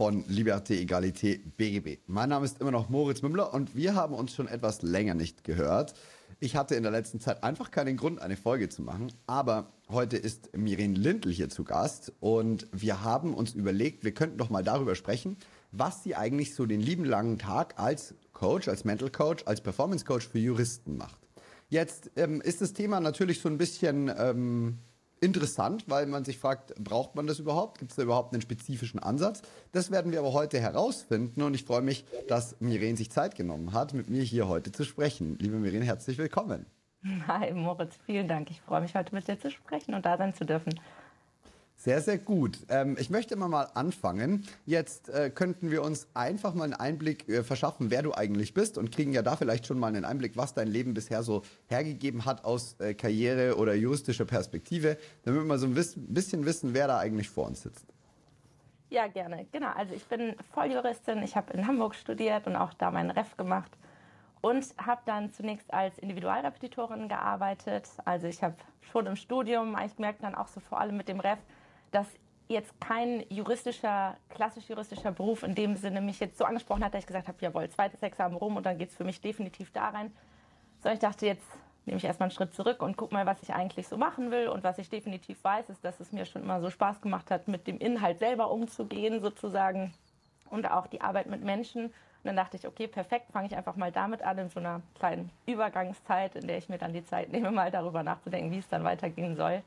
von Liberté, Egalité, BGB. Mein Name ist immer noch Moritz Mümmler und wir haben uns schon etwas länger nicht gehört. Ich hatte in der letzten Zeit einfach keinen Grund, eine Folge zu machen, aber heute ist Mirin Lindl hier zu Gast und wir haben uns überlegt, wir könnten doch mal darüber sprechen, was sie eigentlich so den lieben langen Tag als Coach, als Mental Coach, als Performance Coach für Juristen macht. Jetzt ähm, ist das Thema natürlich so ein bisschen ähm, interessant, weil man sich fragt, braucht man das überhaupt? Gibt es da überhaupt einen spezifischen Ansatz? Das werden wir aber heute herausfinden und ich freue mich, dass Miren sich Zeit genommen hat, mit mir hier heute zu sprechen. Liebe Miren, herzlich willkommen. Hi Moritz, vielen Dank. Ich freue mich heute mit dir zu sprechen und da sein zu dürfen. Sehr, sehr gut. Ähm, ich möchte immer mal anfangen. Jetzt äh, könnten wir uns einfach mal einen Einblick äh, verschaffen, wer du eigentlich bist und kriegen ja da vielleicht schon mal einen Einblick, was dein Leben bisher so hergegeben hat aus äh, Karriere oder juristischer Perspektive, damit wir mal so ein bisschen wissen, wer da eigentlich vor uns sitzt. Ja, gerne. Genau. Also ich bin Volljuristin. Ich habe in Hamburg studiert und auch da meinen Ref gemacht und habe dann zunächst als Individualrepetitorin gearbeitet. Also ich habe schon im Studium eigentlich gemerkt, dann auch so vor allem mit dem Ref, dass jetzt kein juristischer, klassisch juristischer Beruf in dem Sinne mich jetzt so angesprochen hat, dass ich gesagt habe, jawohl, zweites Examen rum und dann geht es für mich definitiv da rein. Sondern ich dachte, jetzt nehme ich erstmal einen Schritt zurück und gucke mal, was ich eigentlich so machen will. Und was ich definitiv weiß, ist, dass es mir schon immer so Spaß gemacht hat, mit dem Inhalt selber umzugehen, sozusagen. Und auch die Arbeit mit Menschen. Und dann dachte ich, okay, perfekt, fange ich einfach mal damit an, in so einer kleinen Übergangszeit, in der ich mir dann die Zeit nehme, mal darüber nachzudenken, wie es dann weitergehen soll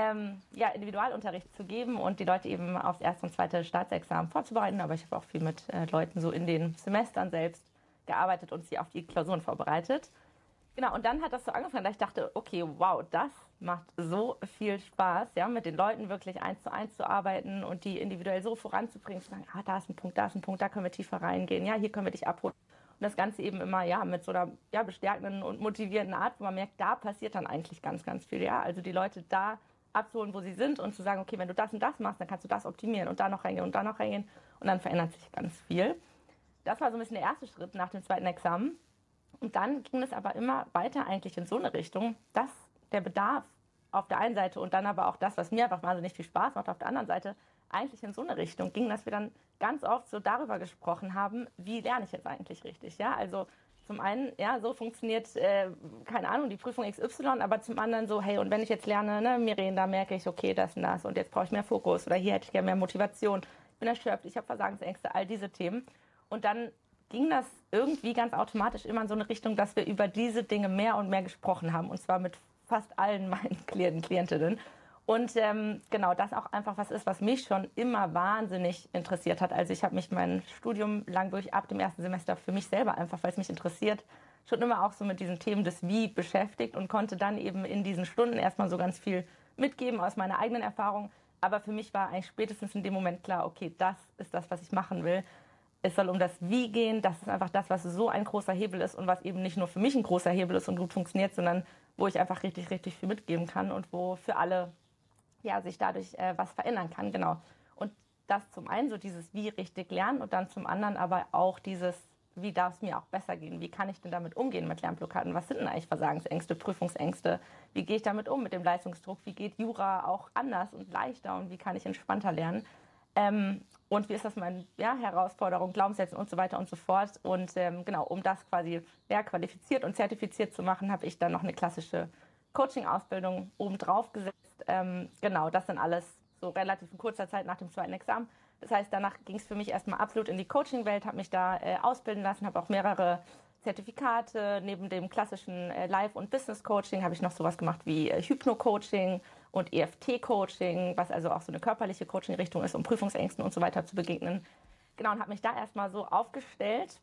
ähm, ja, Individualunterricht zu geben und die Leute eben aufs erste und zweite Staatsexamen vorzubereiten. Aber ich habe auch viel mit äh, Leuten so in den Semestern selbst gearbeitet und sie auf die Klausuren vorbereitet. Genau, und dann hat das so angefangen, dass ich dachte, okay, wow, das macht so viel Spaß, ja, mit den Leuten wirklich eins zu eins zu arbeiten und die individuell so voranzubringen, zu sagen, ah, da ist ein Punkt, da ist ein Punkt, da können wir tiefer reingehen, ja, hier können wir dich abholen. Und das Ganze eben immer, ja, mit so einer ja, bestärkenden und motivierenden Art, wo man merkt, da passiert dann eigentlich ganz, ganz viel, ja. Also die Leute da abzuholen, wo sie sind und zu sagen, okay, wenn du das und das machst, dann kannst du das optimieren und da noch reingehen und da noch reingehen und dann verändert sich ganz viel. Das war so ein bisschen der erste Schritt nach dem zweiten Examen. Und dann ging es aber immer weiter eigentlich in so eine Richtung, dass der Bedarf auf der einen Seite und dann aber auch das, was mir einfach wahnsinnig viel Spaß macht, auf der anderen Seite eigentlich in so eine Richtung ging, dass wir dann ganz oft so darüber gesprochen haben, wie lerne ich jetzt eigentlich richtig. Ja, also zum einen, ja, so funktioniert, äh, keine Ahnung, die Prüfung XY, aber zum anderen so, hey, und wenn ich jetzt lerne, ne, Miren, da merke ich, okay, das und das und jetzt brauche ich mehr Fokus oder hier hätte ich gerne mehr Motivation, ich bin erschöpft, ich habe Versagensängste, all diese Themen. Und dann ging das irgendwie ganz automatisch immer in so eine Richtung, dass wir über diese Dinge mehr und mehr gesprochen haben und zwar mit fast allen meinen Klienten, Klientinnen. Und ähm, genau, das auch einfach was ist, was mich schon immer wahnsinnig interessiert hat. Also ich habe mich mein Studium lang durch ab dem ersten Semester für mich selber einfach, weil es mich interessiert, schon immer auch so mit diesen Themen des Wie beschäftigt und konnte dann eben in diesen Stunden erstmal so ganz viel mitgeben aus meiner eigenen Erfahrung. Aber für mich war eigentlich spätestens in dem Moment klar, okay, das ist das, was ich machen will. Es soll um das Wie gehen. Das ist einfach das, was so ein großer Hebel ist und was eben nicht nur für mich ein großer Hebel ist und gut funktioniert, sondern wo ich einfach richtig, richtig viel mitgeben kann und wo für alle ja, sich dadurch äh, was verändern kann. Genau. Und das zum einen so dieses Wie richtig lernen und dann zum anderen aber auch dieses wie darf es mir auch besser gehen? Wie kann ich denn damit umgehen mit Lernblockaden? Was sind denn eigentlich Versagensängste, Prüfungsängste? Wie gehe ich damit um mit dem Leistungsdruck? Wie geht Jura auch anders und leichter und wie kann ich entspannter lernen? Ähm, und wie ist das meine ja, Herausforderung, Glaubenssätze und so weiter und so fort. Und ähm, genau, um das quasi ja, qualifiziert und zertifiziert zu machen, habe ich dann noch eine klassische Coaching-Ausbildung obendrauf gesetzt. Ähm, genau, das dann alles so relativ in kurzer Zeit nach dem zweiten Examen. Das heißt, danach ging es für mich erstmal absolut in die Coaching-Welt, habe mich da äh, ausbilden lassen, habe auch mehrere Zertifikate. Neben dem klassischen äh, Live- und Business-Coaching habe ich noch sowas gemacht wie äh, Hypno-Coaching und EFT-Coaching, was also auch so eine körperliche Coaching-Richtung ist, um Prüfungsängsten und so weiter zu begegnen. Genau, und habe mich da erstmal so aufgestellt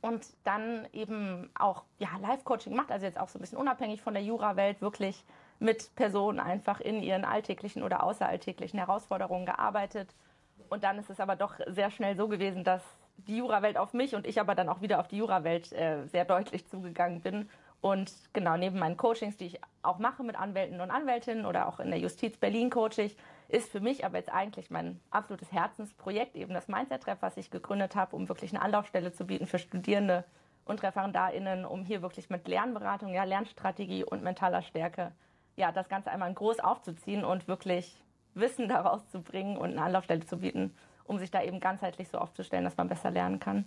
und dann eben auch ja, Live-Coaching gemacht, also jetzt auch so ein bisschen unabhängig von der Jura-Welt, wirklich mit Personen einfach in ihren alltäglichen oder außeralltäglichen Herausforderungen gearbeitet. Und dann ist es aber doch sehr schnell so gewesen, dass die Jura-Welt auf mich und ich aber dann auch wieder auf die Jura-Welt äh, sehr deutlich zugegangen bin Und genau, neben meinen Coachings, die ich auch mache mit Anwälten und Anwältinnen oder auch in der Justiz Berlin coach ich, ist für mich aber jetzt eigentlich mein absolutes Herzensprojekt eben das Mindset-Treff, was ich gegründet habe, um wirklich eine Anlaufstelle zu bieten für Studierende und ReferendarInnen, um hier wirklich mit Lernberatung, ja, Lernstrategie und mentaler Stärke, ja, das Ganze einmal groß aufzuziehen und wirklich Wissen daraus zu bringen und eine Anlaufstelle zu bieten, um sich da eben ganzheitlich so aufzustellen, dass man besser lernen kann.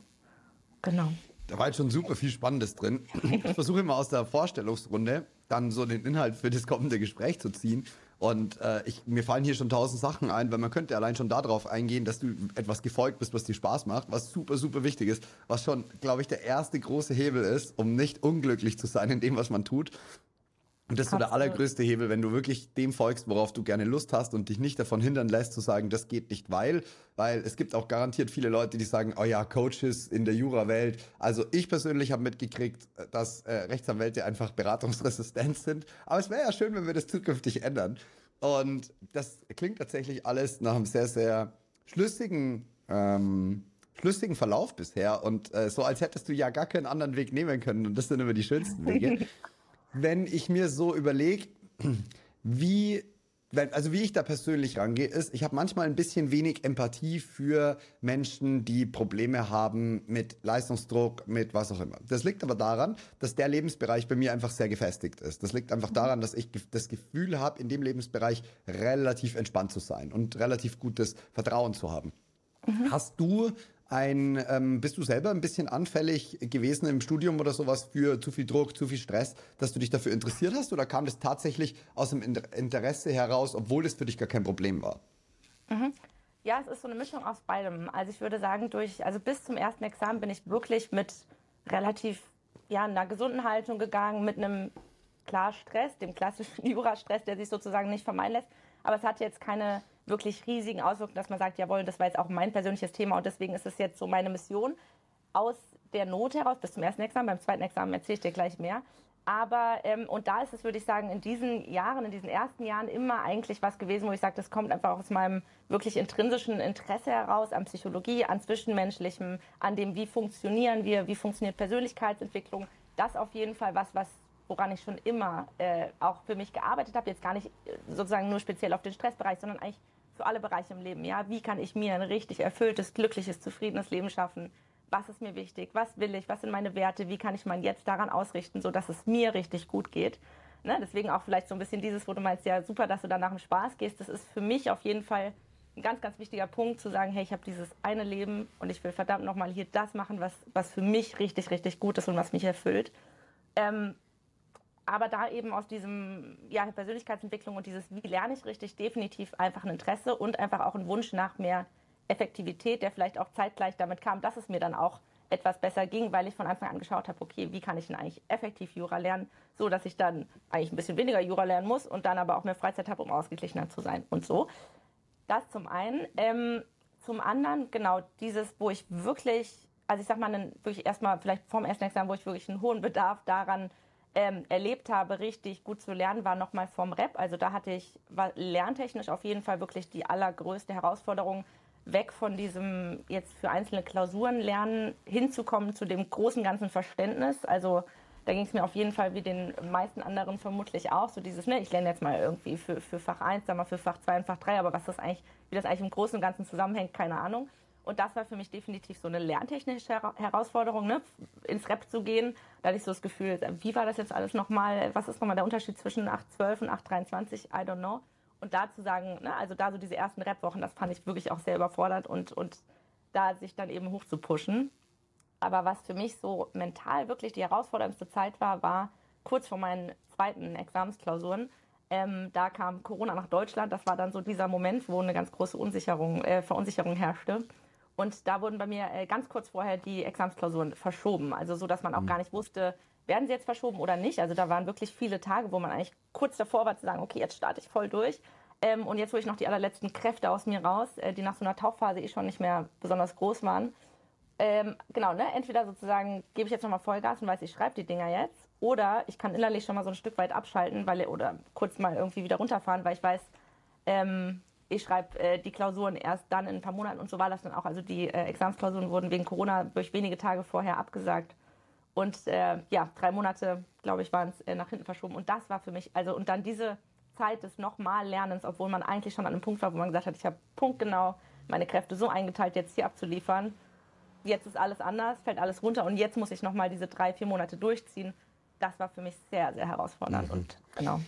Genau. Da war jetzt schon super viel Spannendes drin. Ich versuche immer aus der Vorstellungsrunde dann so den Inhalt für das kommende Gespräch zu ziehen. Und äh, ich, mir fallen hier schon tausend Sachen ein, weil man könnte allein schon darauf eingehen, dass du etwas gefolgt bist, was dir Spaß macht, was super, super wichtig ist, was schon, glaube ich, der erste große Hebel ist, um nicht unglücklich zu sein in dem, was man tut. Und das ist so der allergrößte Hebel, wenn du wirklich dem folgst, worauf du gerne Lust hast und dich nicht davon hindern lässt zu sagen, das geht nicht, weil, weil es gibt auch garantiert viele Leute, die sagen, oh ja, Coaches in der Jura-Welt. Also ich persönlich habe mitgekriegt, dass äh, Rechtsanwälte einfach beratungsresistent sind. Aber es wäre ja schön, wenn wir das zukünftig ändern. Und das klingt tatsächlich alles nach einem sehr, sehr schlüssigen, ähm, schlüssigen Verlauf bisher. Und äh, so als hättest du ja gar keinen anderen Weg nehmen können. Und das sind immer die schönsten Wege. wenn ich mir so überlege, wie also wie ich da persönlich rangehe, ist, ich habe manchmal ein bisschen wenig Empathie für Menschen, die Probleme haben mit Leistungsdruck, mit was auch immer. Das liegt aber daran, dass der Lebensbereich bei mir einfach sehr gefestigt ist. Das liegt einfach daran, dass ich das Gefühl habe, in dem Lebensbereich relativ entspannt zu sein und relativ gutes Vertrauen zu haben. Mhm. Hast du ein, ähm, bist du selber ein bisschen anfällig gewesen im Studium oder sowas für zu viel Druck, zu viel Stress, dass du dich dafür interessiert hast? Oder kam das tatsächlich aus dem Interesse heraus, obwohl das für dich gar kein Problem war? Mhm. Ja, es ist so eine Mischung aus beidem. Also ich würde sagen, durch, also bis zum ersten Examen bin ich wirklich mit relativ, ja, einer gesunden Haltung gegangen, mit einem klar Stress, dem klassischen Jura-Stress, der sich sozusagen nicht vermeiden lässt. Aber es hat jetzt keine wirklich riesigen Auswirkungen, dass man sagt, jawohl, das war jetzt auch mein persönliches Thema und deswegen ist es jetzt so meine Mission. Aus der Not heraus, bis zum ersten Examen, beim zweiten Examen erzähle ich dir gleich mehr. Aber, ähm, und da ist es, würde ich sagen, in diesen Jahren, in diesen ersten Jahren immer eigentlich was gewesen, wo ich sage, das kommt einfach aus meinem wirklich intrinsischen Interesse heraus an Psychologie, an Zwischenmenschlichem, an dem, wie funktionieren wir, wie funktioniert Persönlichkeitsentwicklung. Das auf jeden Fall was, was woran ich schon immer äh, auch für mich gearbeitet habe, jetzt gar nicht äh, sozusagen nur speziell auf den Stressbereich, sondern eigentlich für alle Bereiche im Leben. Ja, wie kann ich mir ein richtig erfülltes, glückliches, zufriedenes Leben schaffen? Was ist mir wichtig? Was will ich? Was sind meine Werte? Wie kann ich mein Jetzt daran ausrichten, so dass es mir richtig gut geht? Ne? Deswegen auch vielleicht so ein bisschen dieses, wo du meinst, ja super, dass du da nach dem Spaß gehst. Das ist für mich auf jeden Fall ein ganz, ganz wichtiger Punkt, zu sagen, hey, ich habe dieses eine Leben und ich will verdammt nochmal hier das machen, was, was für mich richtig, richtig gut ist und was mich erfüllt. Ähm, aber da eben aus diesem ja, Persönlichkeitsentwicklung und dieses, wie lerne ich richtig, definitiv einfach ein Interesse und einfach auch ein Wunsch nach mehr Effektivität, der vielleicht auch zeitgleich damit kam, dass es mir dann auch etwas besser ging, weil ich von Anfang an geschaut habe, okay, wie kann ich denn eigentlich effektiv Jura lernen, so dass ich dann eigentlich ein bisschen weniger Jura lernen muss und dann aber auch mehr Freizeit habe, um ausgeglichener zu sein und so. Das zum einen. Ähm, zum anderen, genau, dieses, wo ich wirklich, also ich sag mal, wirklich erstmal vielleicht vorm ersten Examen, wo ich wirklich einen hohen Bedarf daran ähm, erlebt habe, richtig gut zu lernen, war nochmal vom Rap. Also da hatte ich war lerntechnisch auf jeden Fall wirklich die allergrößte Herausforderung, weg von diesem jetzt für einzelne Klausuren lernen, hinzukommen zu dem großen ganzen Verständnis. Also da ging es mir auf jeden Fall wie den meisten anderen vermutlich auch, so dieses, ne, ich lerne jetzt mal irgendwie für, für Fach 1, dann mal für Fach 2 und Fach 3, aber was das eigentlich, wie das eigentlich im Großen und Ganzen zusammenhängt, keine Ahnung. Und das war für mich definitiv so eine lerntechnische Herausforderung, ne? ins Rap zu gehen. Da hatte ich so das Gefühl, wie war das jetzt alles nochmal? Was ist nochmal der Unterschied zwischen 812 und 823? I don't know. Und da zu sagen, ne, also da so diese ersten Rap-Wochen, das fand ich wirklich auch sehr überfordert und, und da sich dann eben hoch zu pushen. Aber was für mich so mental wirklich die herausforderndste Zeit war, war kurz vor meinen zweiten Examensklausuren. Ähm, da kam Corona nach Deutschland. Das war dann so dieser Moment, wo eine ganz große Unsicherung, äh, Verunsicherung herrschte. Und da wurden bei mir äh, ganz kurz vorher die Examsklausuren verschoben. Also so, dass man auch mhm. gar nicht wusste, werden sie jetzt verschoben oder nicht. Also da waren wirklich viele Tage, wo man eigentlich kurz davor war zu sagen, okay, jetzt starte ich voll durch. Ähm, und jetzt hole ich noch die allerletzten Kräfte aus mir raus, äh, die nach so einer Tauchphase eh schon nicht mehr besonders groß waren. Ähm, genau, ne? entweder sozusagen gebe ich jetzt nochmal Vollgas und weiß, ich schreibe die Dinger jetzt. Oder ich kann innerlich schon mal so ein Stück weit abschalten weil, oder kurz mal irgendwie wieder runterfahren, weil ich weiß, ähm, ich schreibe äh, die Klausuren erst dann in ein paar Monaten und so war das dann auch. Also die äh, Examensklausuren wurden wegen Corona durch wenige Tage vorher abgesagt. Und äh, ja, drei Monate, glaube ich, waren es äh, nach hinten verschoben. Und das war für mich, also und dann diese Zeit des nochmal Lernens, obwohl man eigentlich schon an einem Punkt war, wo man gesagt hat, ich habe punktgenau meine Kräfte so eingeteilt, jetzt hier abzuliefern. Jetzt ist alles anders, fällt alles runter und jetzt muss ich nochmal diese drei, vier Monate durchziehen. Das war für mich sehr, sehr herausfordernd. Mhm. Und genau.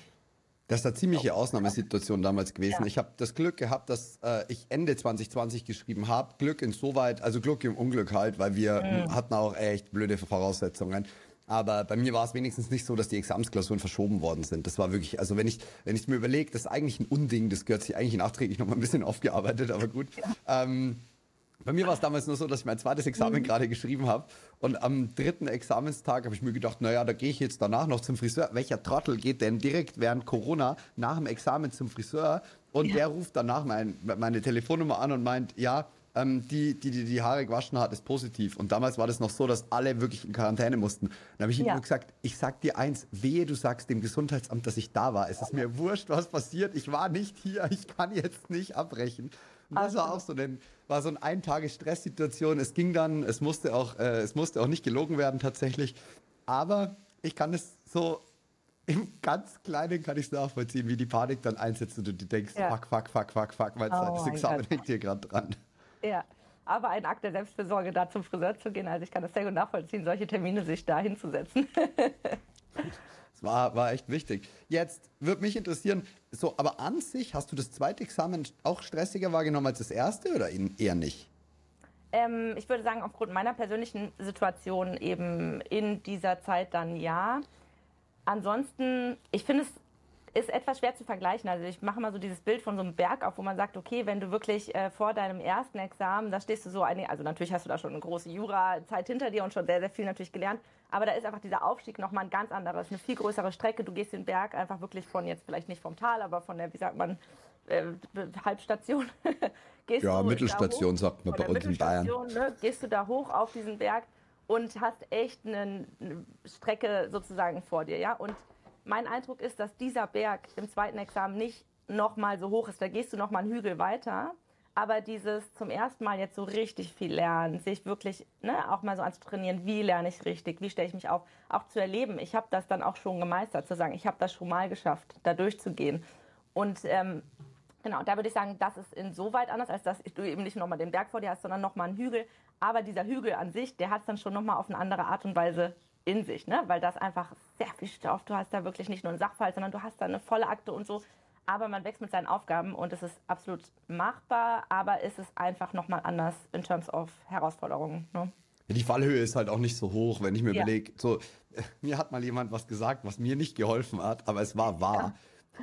Das ist eine ziemliche Ausnahmesituation damals gewesen. Ja. Ich habe das Glück gehabt, dass äh, ich Ende 2020 geschrieben habe. Glück insoweit, also Glück im Unglück halt, weil wir mhm. hatten auch echt blöde Voraussetzungen. Aber bei mir war es wenigstens nicht so, dass die Examensklausuren verschoben worden sind. Das war wirklich, also wenn ich wenn ich mir überlege, das ist eigentlich ein Unding, das gehört sich eigentlich nachträglich noch mal ein bisschen aufgearbeitet, aber gut. Ja. Ähm, bei mir war es damals nur so, dass ich mein zweites Examen mhm. gerade geschrieben habe. Und am dritten Examenstag habe ich mir gedacht, naja, da gehe ich jetzt danach noch zum Friseur. Welcher Trottel geht denn direkt während Corona nach dem Examen zum Friseur? Und ja. der ruft danach mein, meine Telefonnummer an und meint, ja, ähm, die, die, die die Haare gewaschen hat, ist positiv. Und damals war das noch so, dass alle wirklich in Quarantäne mussten. Dann habe ich ihm ja. nur gesagt, ich sag dir eins, wehe, du sagst dem Gesundheitsamt, dass ich da war. Es ist mir wurscht, was passiert. Ich war nicht hier, ich kann jetzt nicht abbrechen. Das war auch so ein, war so eine Ein-Tage-Stresssituation. Es ging dann, es musste auch, äh, es musste auch nicht gelogen werden tatsächlich. Aber ich kann es so im ganz Kleinen kann ich es nachvollziehen, wie die Panik dann einsetzt und du denkst, ja. fuck, fuck, fuck, fuck, fuck, mein oh Examen hängt hier gerade dran. Ja, aber ein Akt der Selbstfürsorge, da zum Friseur zu gehen. Also ich kann das sehr gut nachvollziehen, solche Termine sich da hinzusetzen. Das war, war echt wichtig. Jetzt würde mich interessieren, so, aber an sich hast du das zweite Examen auch stressiger wahrgenommen als das erste oder eher nicht? Ähm, ich würde sagen, aufgrund meiner persönlichen Situation eben in dieser Zeit dann ja. Ansonsten, ich finde es ist etwas schwer zu vergleichen. Also ich mache mal so dieses Bild von so einem Berg auf, wo man sagt, okay, wenn du wirklich äh, vor deinem ersten Examen, da stehst du so eine, also natürlich hast du da schon eine große Jura-Zeit hinter dir und schon sehr, sehr viel natürlich gelernt, aber da ist einfach dieser Aufstieg nochmal ein ganz anderes, eine viel größere Strecke. Du gehst den Berg einfach wirklich von jetzt vielleicht nicht vom Tal, aber von der, wie sagt man, äh, Halbstation. gehst ja, du Mittelstation hoch, sagt man bei uns in Bayern. Ne, gehst du da hoch auf diesen Berg und hast echt eine, eine Strecke sozusagen vor dir, ja, und mein Eindruck ist, dass dieser Berg im zweiten Examen nicht nochmal so hoch ist. Da gehst du nochmal einen Hügel weiter. Aber dieses zum ersten Mal jetzt so richtig viel lernen, sich wirklich ne, auch mal so anzutrainieren, wie lerne ich richtig, wie stelle ich mich auf, auch zu erleben. Ich habe das dann auch schon gemeistert, zu sagen, ich habe das schon mal geschafft, da durchzugehen. Und ähm, genau, da würde ich sagen, das ist insoweit anders, als dass du eben nicht nochmal den Berg vor dir hast, sondern nochmal einen Hügel. Aber dieser Hügel an sich, der hat es dann schon nochmal auf eine andere Art und Weise in sich, ne? weil das einfach sehr viel Stoff, du hast da wirklich nicht nur einen Sachverhalt, sondern du hast da eine volle Akte und so. Aber man wächst mit seinen Aufgaben und es ist absolut machbar, aber es ist einfach nochmal anders in terms of Herausforderungen. Ne? Ja, die Fallhöhe ist halt auch nicht so hoch, wenn ich mir ja. überlege, so, mir hat mal jemand was gesagt, was mir nicht geholfen hat, aber es war wahr. Ja.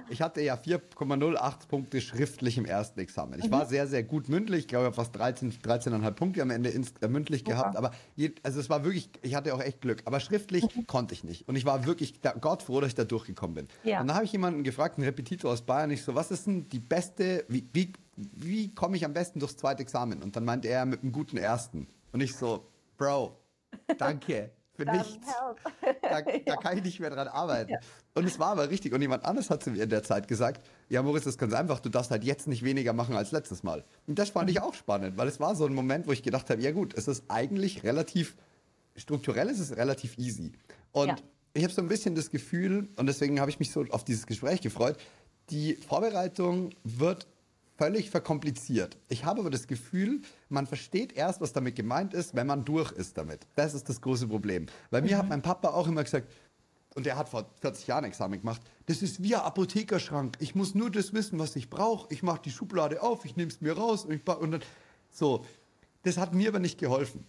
Ich hatte ja 4,08 Punkte schriftlich im ersten Examen. Ich mhm. war sehr, sehr gut mündlich. Ich glaube, ich habe fast 13, 13,5 Punkte am Ende ins, äh, mündlich Super. gehabt. Aber je, also es war wirklich, ich hatte auch echt Glück. Aber schriftlich mhm. konnte ich nicht. Und ich war wirklich da, Gott froh, dass ich da durchgekommen bin. Ja. Und dann habe ich jemanden gefragt, einen Repetitor aus Bayern, ich so, was ist denn die beste, wie, wie, wie komme ich am besten durchs zweite Examen? Und dann meinte er mit einem guten ersten. Und ich so, Bro, danke für nichts. Da, da, kann ich nicht mehr dran arbeiten. Ja. Und es war aber richtig. Und jemand anderes hat zu mir in der Zeit gesagt, ja Moritz, das ist ganz einfach, du darfst halt jetzt nicht weniger machen als letztes Mal. Und das fand ich auch spannend, weil es war so ein Moment, wo ich gedacht habe, ja gut, es ist eigentlich relativ, strukturell ist es relativ easy. Und ja. ich habe so ein bisschen das Gefühl, und deswegen habe ich mich so auf dieses Gespräch gefreut, die Vorbereitung wird völlig verkompliziert. Ich habe aber das Gefühl, man versteht erst, was damit gemeint ist, wenn man durch ist damit. Das ist das große Problem. Bei mir hat mhm. mein Papa auch immer gesagt, und der hat vor 40 Jahren Examen gemacht, das ist wie ein Apothekerschrank. Ich muss nur das wissen, was ich brauche. Ich mache die Schublade auf, ich nehme es mir raus und, ich, und dann so. Das hat mir aber nicht geholfen.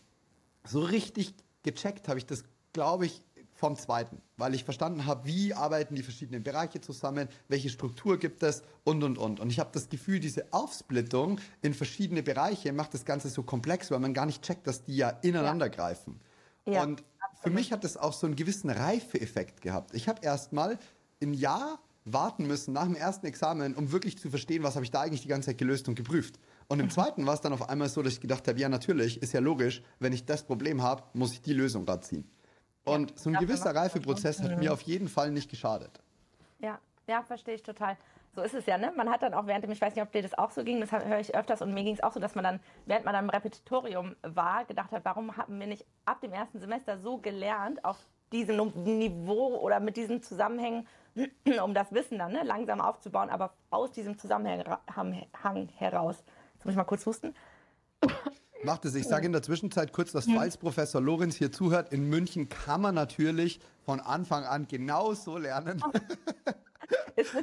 So richtig gecheckt habe ich das, glaube ich, vom zweiten, weil ich verstanden habe, wie arbeiten die verschiedenen Bereiche zusammen, welche Struktur gibt es und und und. Und ich habe das Gefühl, diese Aufsplittung in verschiedene Bereiche macht das Ganze so komplex, weil man gar nicht checkt, dass die ja ineinander ja. greifen. Ja, und absolut. für mich hat das auch so einen gewissen Reifeeffekt gehabt. Ich habe erst mal ein Jahr warten müssen nach dem ersten Examen, um wirklich zu verstehen, was habe ich da eigentlich die ganze Zeit gelöst und geprüft. Und im mhm. zweiten war es dann auf einmal so, dass ich gedacht habe, ja natürlich, ist ja logisch, wenn ich das Problem habe, muss ich die Lösung gerade ziehen. Und ja, so ein gewisser Reifeprozess hat mir auf jeden Fall nicht geschadet. Ja, ja, verstehe ich total. so ist es ja, ne? Man hat dann auch während dem, ich weiß nicht, ob dir das auch so ging, das höre ich öfters und mir ging es auch so, dass man dann, während man dann im Repetitorium war, gedacht hat, warum haben wir nicht ab dem ersten Semester so gelernt, auf diesem Niveau oder mit diesen Zusammenhängen, um das Wissen dann ne, langsam aufzubauen, aber aus diesem Zusammenhang heraus. Jetzt muss ich mal kurz husten. Macht es. Ich sage in der Zwischenzeit kurz, dass falls Professor Lorenz hier zuhört, in München kann man natürlich von Anfang an genauso lernen.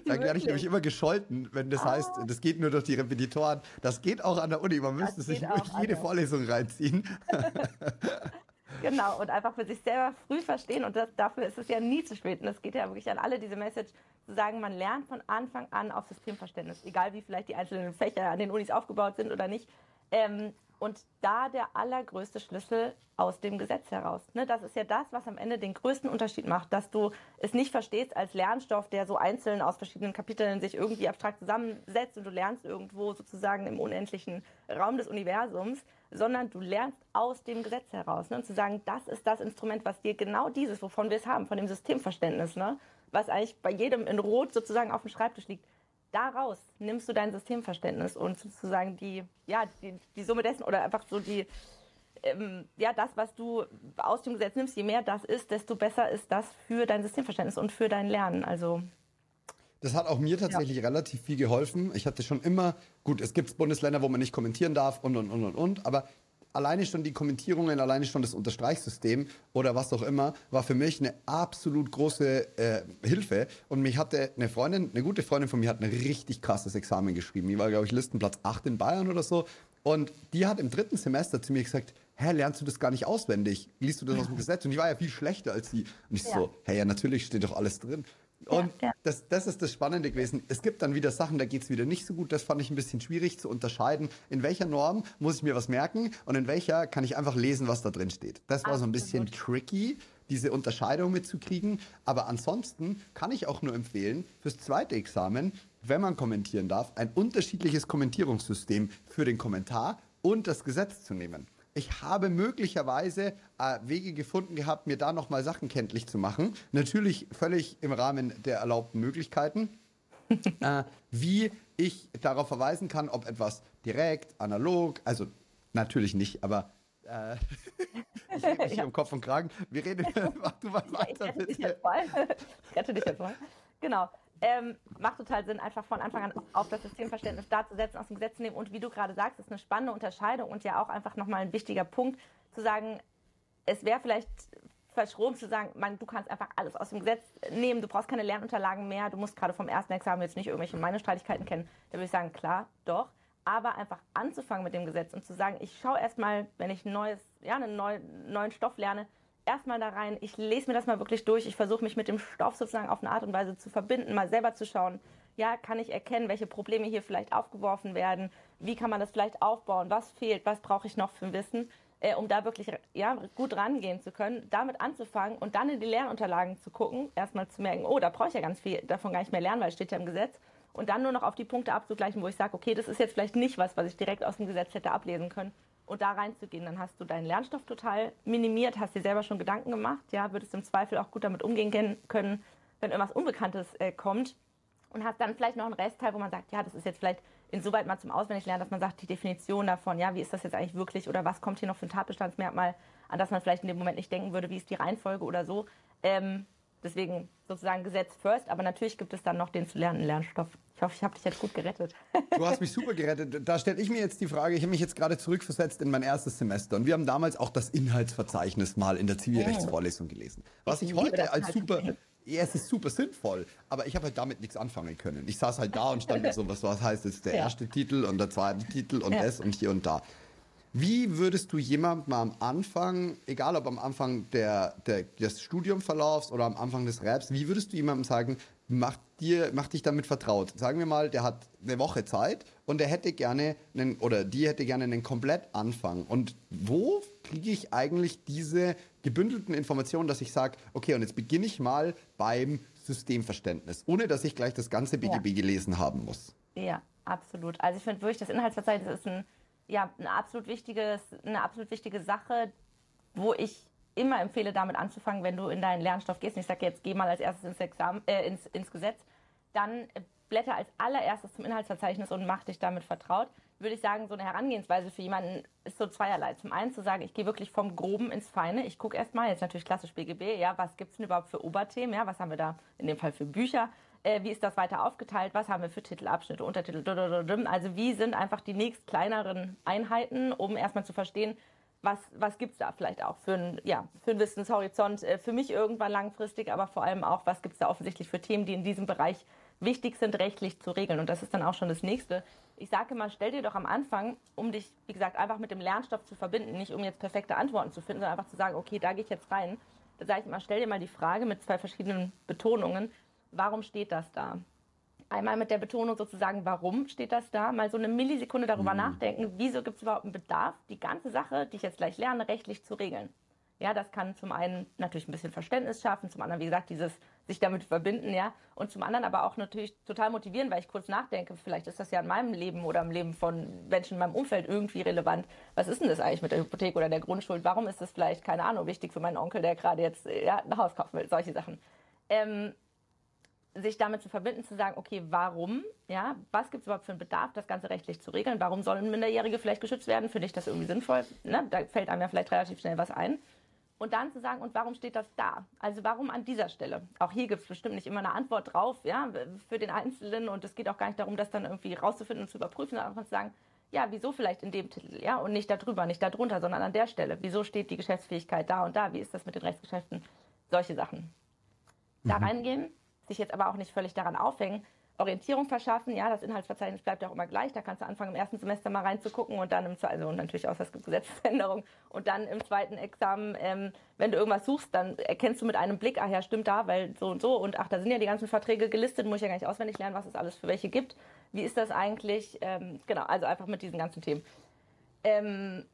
Dann werde ich nämlich immer gescholten, wenn das ah. heißt, das geht nur durch die Repetitoren. Das geht auch an der Uni. Man müsste sich wirklich jede Vorlesung reinziehen. genau, und einfach für sich selber früh verstehen. Und das, dafür ist es ja nie zu spät. Und es geht ja wirklich an alle diese Message, zu sagen, man lernt von Anfang an auf Systemverständnis. Egal wie vielleicht die einzelnen Fächer an den Unis aufgebaut sind oder nicht. Ähm, und da der allergrößte Schlüssel aus dem Gesetz heraus. Ne, das ist ja das, was am Ende den größten Unterschied macht, dass du es nicht verstehst als Lernstoff, der so einzeln aus verschiedenen Kapiteln sich irgendwie abstrakt zusammensetzt und du lernst irgendwo sozusagen im unendlichen Raum des Universums, sondern du lernst aus dem Gesetz heraus. Ne, und zu sagen, das ist das Instrument, was dir genau dieses, wovon wir es haben, von dem Systemverständnis, ne, was eigentlich bei jedem in Rot sozusagen auf dem Schreibtisch liegt, daraus nimmst du dein Systemverständnis und sozusagen die, ja, die, die Summe dessen oder einfach so die, ähm, ja, das, was du aus dem Gesetz nimmst, je mehr das ist, desto besser ist das für dein Systemverständnis und für dein Lernen. Also das hat auch mir tatsächlich ja. relativ viel geholfen. Ich hatte schon immer, gut, es gibt Bundesländer, wo man nicht kommentieren darf und und und und und, aber alleine schon die Kommentierungen, alleine schon das Unterstreichsystem oder was auch immer, war für mich eine absolut große äh, Hilfe. Und mich hatte eine Freundin, eine gute Freundin von mir, hat ein richtig krasses Examen geschrieben. Die war, glaube ich, Listenplatz 8 in Bayern oder so. Und die hat im dritten Semester zu mir gesagt, hä, lernst du das gar nicht auswendig? Liest du das aus dem Gesetz? Und die war ja viel schlechter als sie. Und ich ja. so, hä, ja, natürlich steht doch alles drin. Und ja, ja. Das, das ist das Spannende gewesen. Es gibt dann wieder Sachen, da geht es wieder nicht so gut. Das fand ich ein bisschen schwierig zu unterscheiden. In welcher Norm muss ich mir was merken und in welcher kann ich einfach lesen, was da drin steht. Das war so ein bisschen tricky, diese Unterscheidung mitzukriegen. Aber ansonsten kann ich auch nur empfehlen, fürs zweite Examen, wenn man kommentieren darf, ein unterschiedliches Kommentierungssystem für den Kommentar und das Gesetz zu nehmen ich habe möglicherweise äh, Wege gefunden gehabt, mir da nochmal Sachen kenntlich zu machen. Natürlich völlig im Rahmen der erlaubten Möglichkeiten. äh, wie ich darauf verweisen kann, ob etwas direkt, analog, also natürlich nicht, aber äh, ich rede mich ja. um Kopf und Kragen. Wir reden, mach du mal weiter, mal. Ich rette dich jetzt mal. Genau ähm, macht total Sinn, einfach von Anfang an auf das Systemverständnis da zu setzen, aus dem Gesetz zu nehmen. Und wie du gerade sagst, ist eine spannende Unterscheidung und ja auch einfach nochmal ein wichtiger Punkt, zu sagen, es wäre vielleicht verschroben zu sagen, man, du kannst einfach alles aus dem Gesetz nehmen, du brauchst keine Lernunterlagen mehr, du musst gerade vom ersten Examen jetzt nicht irgendwelche Meinungsstreitigkeiten kennen. Da würde ich sagen, klar, doch. Aber einfach anzufangen mit dem Gesetz und zu sagen, ich schaue erstmal, wenn ich neues, ja, einen neuen Stoff lerne, erstmal da rein, ich lese mir das mal wirklich durch, ich versuche mich mit dem Stoff sozusagen auf eine Art und Weise zu verbinden, mal selber zu schauen, ja, kann ich erkennen, welche Probleme hier vielleicht aufgeworfen werden, wie kann man das vielleicht aufbauen, was fehlt, was brauche ich noch für Wissen, äh, um da wirklich ja, gut rangehen zu können, damit anzufangen und dann in die Lernunterlagen zu gucken, erstmal zu merken, oh, da brauche ich ja ganz viel davon gar nicht mehr lernen, weil es steht ja im Gesetz. Und dann nur noch auf die Punkte abzugleichen, wo ich sage, okay, das ist jetzt vielleicht nicht was, was ich direkt aus dem Gesetz hätte ablesen können und da reinzugehen. Dann hast du deinen Lernstoff total minimiert, hast dir selber schon Gedanken gemacht, ja, würdest im Zweifel auch gut damit umgehen können, wenn irgendwas Unbekanntes äh, kommt und hast dann vielleicht noch einen Restteil, wo man sagt, ja, das ist jetzt vielleicht insoweit mal zum Auswendiglernen, dass man sagt, die Definition davon, ja, wie ist das jetzt eigentlich wirklich oder was kommt hier noch für ein Tatbestandsmerkmal, an das man vielleicht in dem Moment nicht denken würde, wie ist die Reihenfolge oder so. Ähm, deswegen sozusagen Gesetz first, aber natürlich gibt es dann noch den zu lernenden Lernstoff. Ich hoffe, ich habe dich jetzt gut gerettet. Du hast mich super gerettet. Da stelle ich mir jetzt die Frage, ich habe mich jetzt gerade zurückversetzt in mein erstes Semester und wir haben damals auch das Inhaltsverzeichnis mal in der Zivilrechtsvorlesung gelesen. Was ich heute als super, ja, es ist super sinnvoll, aber ich habe halt damit nichts anfangen können. Ich saß halt da und stand mir so, was, was heißt jetzt der erste Titel und der zweite Titel und ja. das und hier und da. Wie würdest du jemandem am Anfang, egal ob am Anfang der, der, des Studiumverlaufs oder am Anfang des Raps, wie würdest du jemandem sagen, mach, dir, mach dich damit vertraut? Sagen wir mal, der hat eine Woche Zeit und der hätte gerne einen, oder die hätte gerne einen Komplettanfang. Und wo kriege ich eigentlich diese gebündelten Informationen, dass ich sage, okay, und jetzt beginne ich mal beim Systemverständnis, ohne dass ich gleich das ganze BGB ja. gelesen haben muss? Ja, absolut. Also ich finde wirklich, das Inhaltsverzeichnis ist ein ja, eine absolut, wichtiges, eine absolut wichtige Sache, wo ich immer empfehle, damit anzufangen, wenn du in deinen Lernstoff gehst. Und ich sage jetzt, geh mal als erstes ins, Examen, äh, ins, ins Gesetz. dann blätter als allererstes zum Inhaltsverzeichnis und mach dich damit vertraut. Würde ich sagen, so eine Herangehensweise für jemanden ist so zweierlei. Zum einen zu sagen, ich gehe wirklich vom Groben ins Feine. Ich gucke erstmal, jetzt natürlich klassisch BGB, ja, was es denn überhaupt für Oberthemen, ja, was haben wir da in dem Fall für Bücher, äh, wie ist das weiter aufgeteilt, was haben wir für Titel, Abschnitte, Untertitel, also wie sind einfach die nächst kleineren Einheiten, um erstmal zu verstehen, was, was gibt es da vielleicht auch für, ein, ja, für einen Wissenshorizont, äh, für mich irgendwann langfristig, aber vor allem auch, was gibt es da offensichtlich für Themen, die in diesem Bereich wichtig sind, rechtlich zu regeln. Und das ist dann auch schon das Nächste. Ich sage immer, stell dir doch am Anfang, um dich, wie gesagt, einfach mit dem Lernstoff zu verbinden, nicht um jetzt perfekte Antworten zu finden, sondern einfach zu sagen, okay, da gehe ich jetzt rein. Da sage ich immer, stell dir mal die Frage mit zwei verschiedenen Betonungen, warum steht das da? Einmal mit der Betonung sozusagen, warum steht das da? Mal so eine Millisekunde darüber mhm. nachdenken, wieso gibt es überhaupt einen Bedarf, die ganze Sache, die ich jetzt gleich lerne, rechtlich zu regeln. Ja, das kann zum einen natürlich ein bisschen Verständnis schaffen, zum anderen, wie gesagt, dieses sich damit verbinden, ja, und zum anderen aber auch natürlich total motivieren, weil ich kurz nachdenke, vielleicht ist das ja in meinem Leben oder im Leben von Menschen in meinem Umfeld irgendwie relevant. Was ist denn das eigentlich mit der Hypothek oder der Grundschuld? Warum ist das vielleicht, keine Ahnung, wichtig für meinen Onkel, der gerade jetzt ja, ein Haus kaufen will? Solche Sachen. Ähm, sich damit zu verbinden, zu sagen, okay, warum, ja, was gibt es überhaupt für einen Bedarf, das Ganze rechtlich zu regeln? Warum sollen Minderjährige vielleicht geschützt werden? Finde ich das irgendwie sinnvoll? Ne? Da fällt einem ja vielleicht relativ schnell was ein. Und dann zu sagen, und warum steht das da? Also warum an dieser Stelle? Auch hier gibt es bestimmt nicht immer eine Antwort drauf, ja, für den Einzelnen. Und es geht auch gar nicht darum, das dann irgendwie rauszufinden und zu überprüfen, sondern einfach zu sagen, ja, wieso vielleicht in dem Titel, ja, und nicht darüber, nicht darunter, sondern an der Stelle. Wieso steht die Geschäftsfähigkeit da und da? Wie ist das mit den Rechtsgeschäften? Solche Sachen. Da mhm. reingehen, sich jetzt aber auch nicht völlig daran aufhängen, Orientierung verschaffen. Ja, das Inhaltsverzeichnis bleibt ja auch immer gleich. Da kannst du anfangen, im ersten Semester mal reinzugucken und dann im zweiten, also natürlich außer es gibt Gesetzesänderungen. Und dann im zweiten Examen, ähm, wenn du irgendwas suchst, dann erkennst du mit einem Blick, ach ja, stimmt da, weil so und so. Und ach, da sind ja die ganzen Verträge gelistet, muss ich ja gar nicht auswendig lernen, was es alles für welche gibt. Wie ist das eigentlich? Ähm, genau, also einfach mit diesen ganzen Themen. Ähm,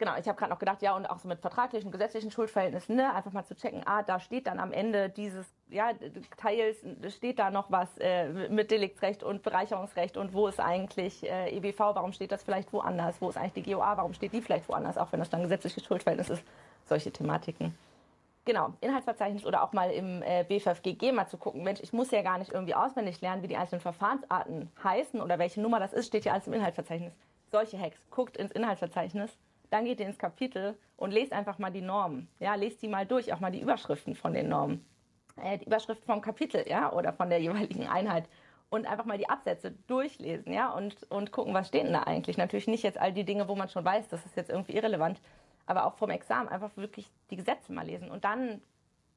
genau, ich habe gerade noch gedacht, ja, und auch so mit vertraglichen, gesetzlichen Schuldverhältnissen, ne, einfach mal zu checken, ah, da steht dann am Ende dieses ja, Teils, steht da noch was äh, mit Deliktsrecht und Bereicherungsrecht und wo ist eigentlich äh, EBV, warum steht das vielleicht woanders, wo ist eigentlich die GOA, warum steht die vielleicht woanders, auch wenn das dann gesetzliches Schuldverhältnis ist, solche Thematiken. Genau, Inhaltsverzeichnis oder auch mal im äh, BFFGG mal zu gucken, Mensch, ich muss ja gar nicht irgendwie auswendig lernen, wie die einzelnen Verfahrensarten heißen oder welche Nummer das ist, steht ja alles im Inhaltsverzeichnis. Solche Hacks, guckt ins Inhaltsverzeichnis dann geht ihr ins Kapitel und lest einfach mal die Normen. Ja, lest die mal durch, auch mal die Überschriften von den Normen. Äh, die Überschrift vom Kapitel, ja, oder von der jeweiligen Einheit. Und einfach mal die Absätze durchlesen, ja, und, und gucken, was stehen da eigentlich. Natürlich nicht jetzt all die Dinge, wo man schon weiß, das ist jetzt irgendwie irrelevant, aber auch vom Examen einfach wirklich die Gesetze mal lesen. Und dann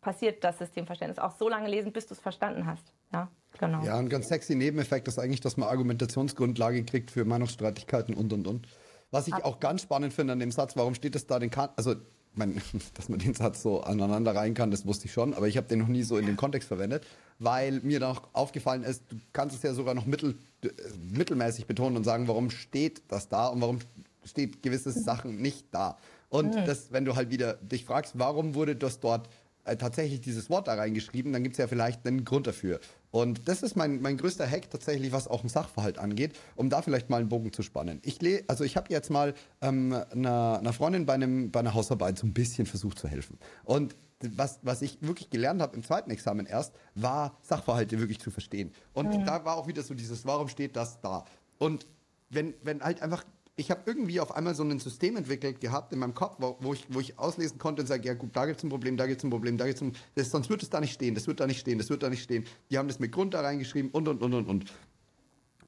passiert das Systemverständnis. Auch so lange lesen, bis du es verstanden hast. Ja, genau. Ja, ein ganz sexy Nebeneffekt ist eigentlich, dass man Argumentationsgrundlage kriegt für Meinungsstreitigkeiten und, und, und. Was ich auch ganz spannend finde an dem Satz, warum steht das da den Karten? Also, mein, dass man den Satz so aneinander rein kann, das wusste ich schon, aber ich habe den noch nie so in dem Kontext verwendet, weil mir noch aufgefallen ist, du kannst es ja sogar noch mittel, äh, mittelmäßig betonen und sagen, warum steht das da und warum steht gewisse Sachen nicht da. Und mhm. das, wenn du halt wieder dich fragst, warum wurde das dort äh, tatsächlich dieses Wort da reingeschrieben, dann gibt es ja vielleicht einen Grund dafür. Und das ist mein, mein größter Hack tatsächlich, was auch einen Sachverhalt angeht, um da vielleicht mal einen Bogen zu spannen. Ich le also ich habe jetzt mal ähm, einer, einer Freundin bei, einem, bei einer Hausarbeit so ein bisschen versucht zu helfen. Und was, was ich wirklich gelernt habe im zweiten Examen erst, war Sachverhalte wirklich zu verstehen. Und mhm. da war auch wieder so dieses, warum steht das da? Und wenn, wenn halt einfach ich habe irgendwie auf einmal so ein System entwickelt gehabt in meinem Kopf, wo, wo, ich, wo ich auslesen konnte und sage, ja gut, da gibt es ein Problem, da gibt es ein Problem, da gibt es ein das, Sonst wird es da nicht stehen, das wird da nicht stehen, das wird da nicht stehen. Die haben das mit Grund da reingeschrieben und, und, und, und, und.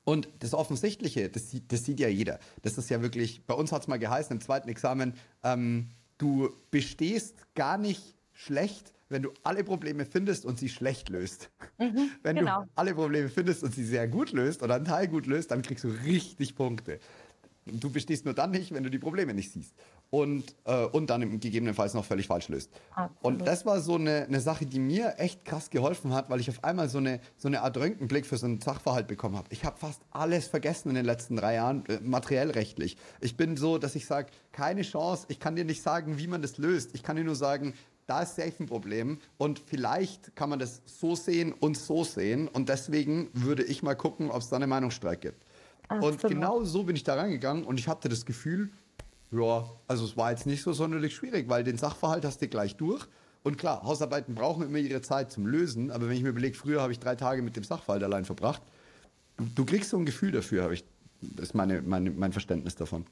Und das Offensichtliche, das sieht, das sieht ja jeder. Das ist ja wirklich, bei uns hat es mal geheißen im zweiten Examen, ähm, du bestehst gar nicht schlecht, wenn du alle Probleme findest und sie schlecht löst. Mhm, wenn genau. du alle Probleme findest und sie sehr gut löst oder einen Teil gut löst, dann kriegst du richtig Punkte. Du bestehst nur dann nicht, wenn du die Probleme nicht siehst. Und, äh, und dann gegebenenfalls noch völlig falsch löst. Absolut. Und das war so eine, eine Sache, die mir echt krass geholfen hat, weil ich auf einmal so eine, so eine Art Röntgenblick für so einen Sachverhalt bekommen habe. Ich habe fast alles vergessen in den letzten drei Jahren, äh, materiell rechtlich. Ich bin so, dass ich sage, keine Chance, ich kann dir nicht sagen, wie man das löst. Ich kann dir nur sagen, da ist safe ein Problem und vielleicht kann man das so sehen und so sehen und deswegen würde ich mal gucken, ob es da eine Meinungsstreit gibt. Und genau so bin ich da reingegangen und ich hatte das Gefühl, ja, also es war jetzt nicht so sonderlich schwierig, weil den Sachverhalt hast du gleich durch Und klar, Hausarbeiten brauchen immer ihre Zeit zum Lösen, aber wenn ich mir überlege, früher habe ich drei Tage mit dem Sachverhalt allein verbracht, du, du kriegst so ein Gefühl dafür, habe ich, das ist meine, meine, mein Verständnis davon.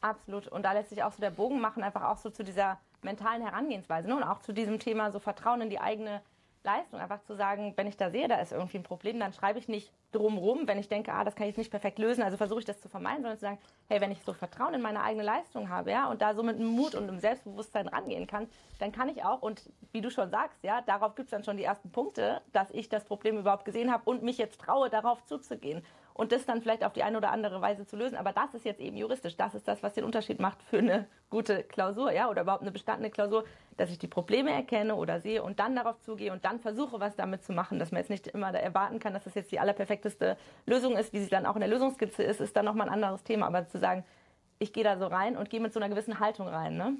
Absolut. Und da lässt sich auch so der Bogen machen, einfach auch so zu dieser mentalen Herangehensweise ne? und auch zu diesem Thema so Vertrauen in die eigene Leistung. Einfach zu sagen, wenn ich da sehe, da ist irgendwie ein Problem, dann schreibe ich nicht drumrum, wenn ich denke, ah, das kann ich jetzt nicht perfekt lösen, also versuche ich das zu vermeiden, sondern zu sagen, hey, wenn ich so Vertrauen in meine eigene Leistung habe, ja, und da so mit einem Mut und einem Selbstbewusstsein rangehen kann, dann kann ich auch, und wie du schon sagst, ja, darauf gibt es dann schon die ersten Punkte, dass ich das Problem überhaupt gesehen habe und mich jetzt traue, darauf zuzugehen und das dann vielleicht auf die eine oder andere Weise zu lösen. Aber das ist jetzt eben juristisch. Das ist das, was den Unterschied macht für eine gute Klausur, ja, oder überhaupt eine bestandene Klausur, dass ich die Probleme erkenne oder sehe und dann darauf zugehe und dann versuche, was damit zu machen, dass man jetzt nicht immer erwarten kann, dass das jetzt die allerperfekteste Lösung ist, wie sie dann auch in der Lösungskizze ist, ist dann nochmal ein anderes Thema. Aber zu sagen, ich gehe da so rein und gehe mit so einer gewissen Haltung rein, ne?